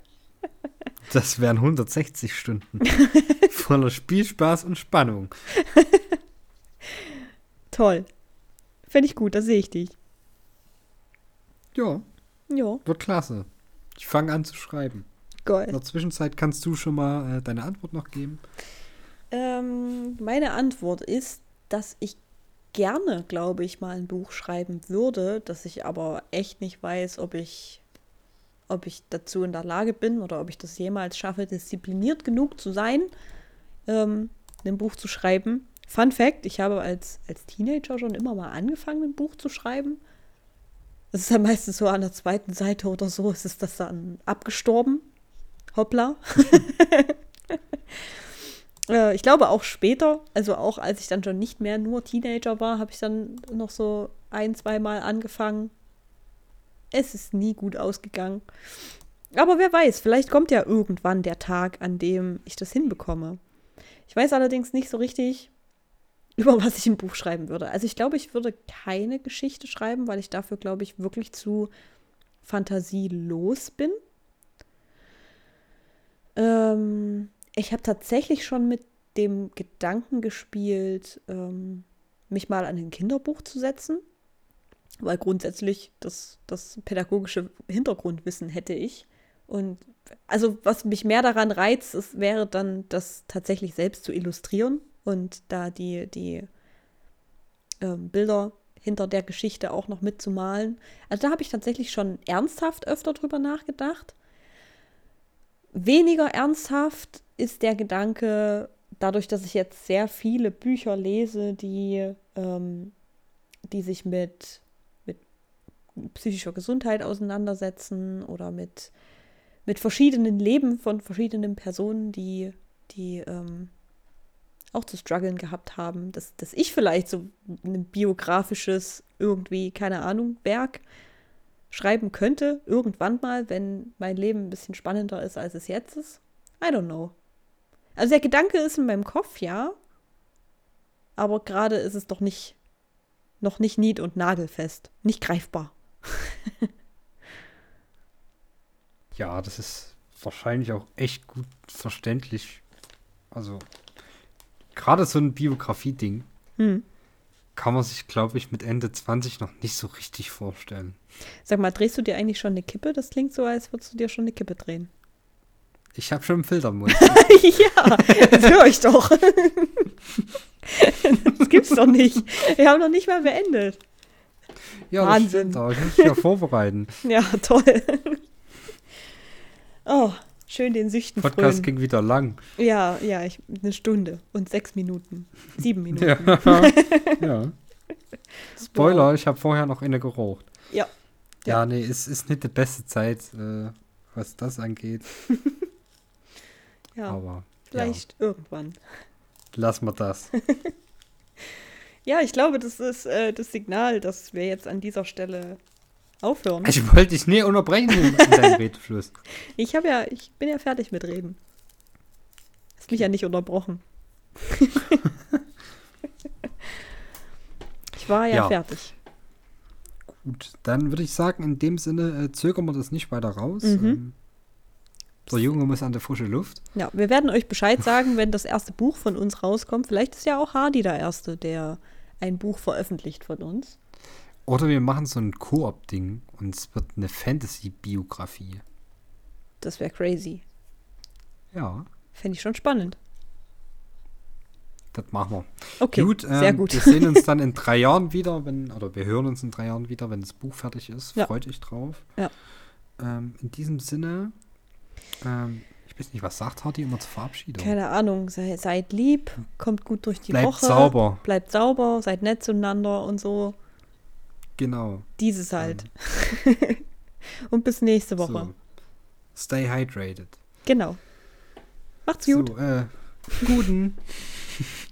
A: das wären 160 Stunden. Voller Spielspaß und Spannung.
B: Toll. Fände ich gut, da sehe ich dich.
A: Ja,
B: Ja,
A: wird klasse. Ich fange an zu schreiben. In
B: geil.
A: der Zwischenzeit kannst du schon mal äh, deine Antwort noch geben.
B: Ähm, meine Antwort ist, dass ich gerne, glaube ich, mal ein Buch schreiben würde, dass ich aber echt nicht weiß, ob ich, ob ich dazu in der Lage bin oder ob ich das jemals schaffe, diszipliniert genug zu sein, ähm, ein Buch zu schreiben. Fun Fact: Ich habe als, als Teenager schon immer mal angefangen, ein Buch zu schreiben. Das ist dann meistens so an der zweiten Seite oder so, ist es das dann abgestorben. Hoppla. Äh, ich glaube auch später, also auch als ich dann schon nicht mehr nur Teenager war, habe ich dann noch so ein, zweimal angefangen. Es ist nie gut ausgegangen. Aber wer weiß, vielleicht kommt ja irgendwann der Tag, an dem ich das hinbekomme. Ich weiß allerdings nicht so richtig, über was ich ein Buch schreiben würde. Also ich glaube, ich würde keine Geschichte schreiben, weil ich dafür, glaube ich, wirklich zu fantasielos bin. Ähm, ich habe tatsächlich schon mit dem Gedanken gespielt, ähm, mich mal an ein Kinderbuch zu setzen, weil grundsätzlich das, das pädagogische Hintergrundwissen hätte ich. Und also was mich mehr daran reizt, ist, wäre dann, das tatsächlich selbst zu illustrieren und da die, die ähm, Bilder hinter der Geschichte auch noch mitzumalen. Also da habe ich tatsächlich schon ernsthaft öfter drüber nachgedacht. Weniger ernsthaft ist der Gedanke, dadurch, dass ich jetzt sehr viele Bücher lese, die, ähm, die sich mit, mit psychischer Gesundheit auseinandersetzen oder mit, mit verschiedenen Leben von verschiedenen Personen, die, die ähm, auch zu strugglen gehabt haben, dass, dass ich vielleicht so ein biografisches, irgendwie, keine Ahnung, Werk schreiben könnte, irgendwann mal, wenn mein Leben ein bisschen spannender ist, als es jetzt ist. I don't know. Also der Gedanke ist in meinem Kopf, ja. Aber gerade ist es doch nicht, noch nicht nied- und nagelfest. Nicht greifbar.
A: ja, das ist wahrscheinlich auch echt gut verständlich. Also gerade so ein Biografie-Ding hm. kann man sich, glaube ich, mit Ende 20 noch nicht so richtig vorstellen.
B: Sag mal, drehst du dir eigentlich schon eine Kippe? Das klingt so, als würdest du dir schon eine Kippe drehen.
A: Ich habe schon einen Filter im Mund.
B: ja, das höre ich doch. das gibt's doch nicht. Wir haben noch nicht mal beendet.
A: Ja, Wahnsinn. Das stimmt, ich muss mich ja vorbereiten.
B: ja, toll. Oh, Schön den Süchten
A: Podcast frönen. ging wieder lang.
B: Ja, ja, ich, eine Stunde und sechs Minuten. Sieben Minuten.
A: ja. ja. Spoiler, wow. ich habe vorher noch eine geraucht.
B: Ja.
A: Ja, ja nee, es ist nicht die beste Zeit, äh, was das angeht.
B: ja. Aber. Vielleicht ja. irgendwann.
A: Lass mal das.
B: ja, ich glaube, das ist äh, das Signal, dass wir jetzt an dieser Stelle aufhören.
A: Ich wollte dich nie unterbrechen in, deinem Redefluss.
B: Ich habe ja, ich bin ja fertig mit Reden. Hast mich ja nicht unterbrochen. ich war ja, ja, fertig.
A: Gut, dann würde ich sagen, in dem Sinne äh, zögern wir das nicht weiter raus. Mhm. Ähm, der Junge muss an der frische Luft.
B: Ja, wir werden euch Bescheid sagen, wenn das erste Buch von uns rauskommt. Vielleicht ist ja auch Hardy der Erste, der ein Buch veröffentlicht von uns.
A: Oder wir machen so ein Koop-Ding und es wird eine Fantasy-Biografie.
B: Das wäre crazy.
A: Ja.
B: Fände ich schon spannend.
A: Das machen wir.
B: Okay, gut, ähm, sehr gut.
A: Wir sehen uns dann in drei Jahren wieder, wenn, oder wir hören uns in drei Jahren wieder, wenn das Buch fertig ist. Ja. Freut euch drauf.
B: Ja.
A: Ähm, in diesem Sinne, ähm, ich weiß nicht, was sagt Hardy immer zur Verabschiedung?
B: Keine Ahnung, sei, seid lieb, kommt gut durch die
A: bleibt
B: Woche.
A: Bleibt sauber.
B: Bleibt sauber, seid nett zueinander und so.
A: Genau.
B: Dieses halt. Ähm. Und bis nächste Woche. So.
A: Stay hydrated.
B: Genau. Macht's gut.
A: So, äh, guten.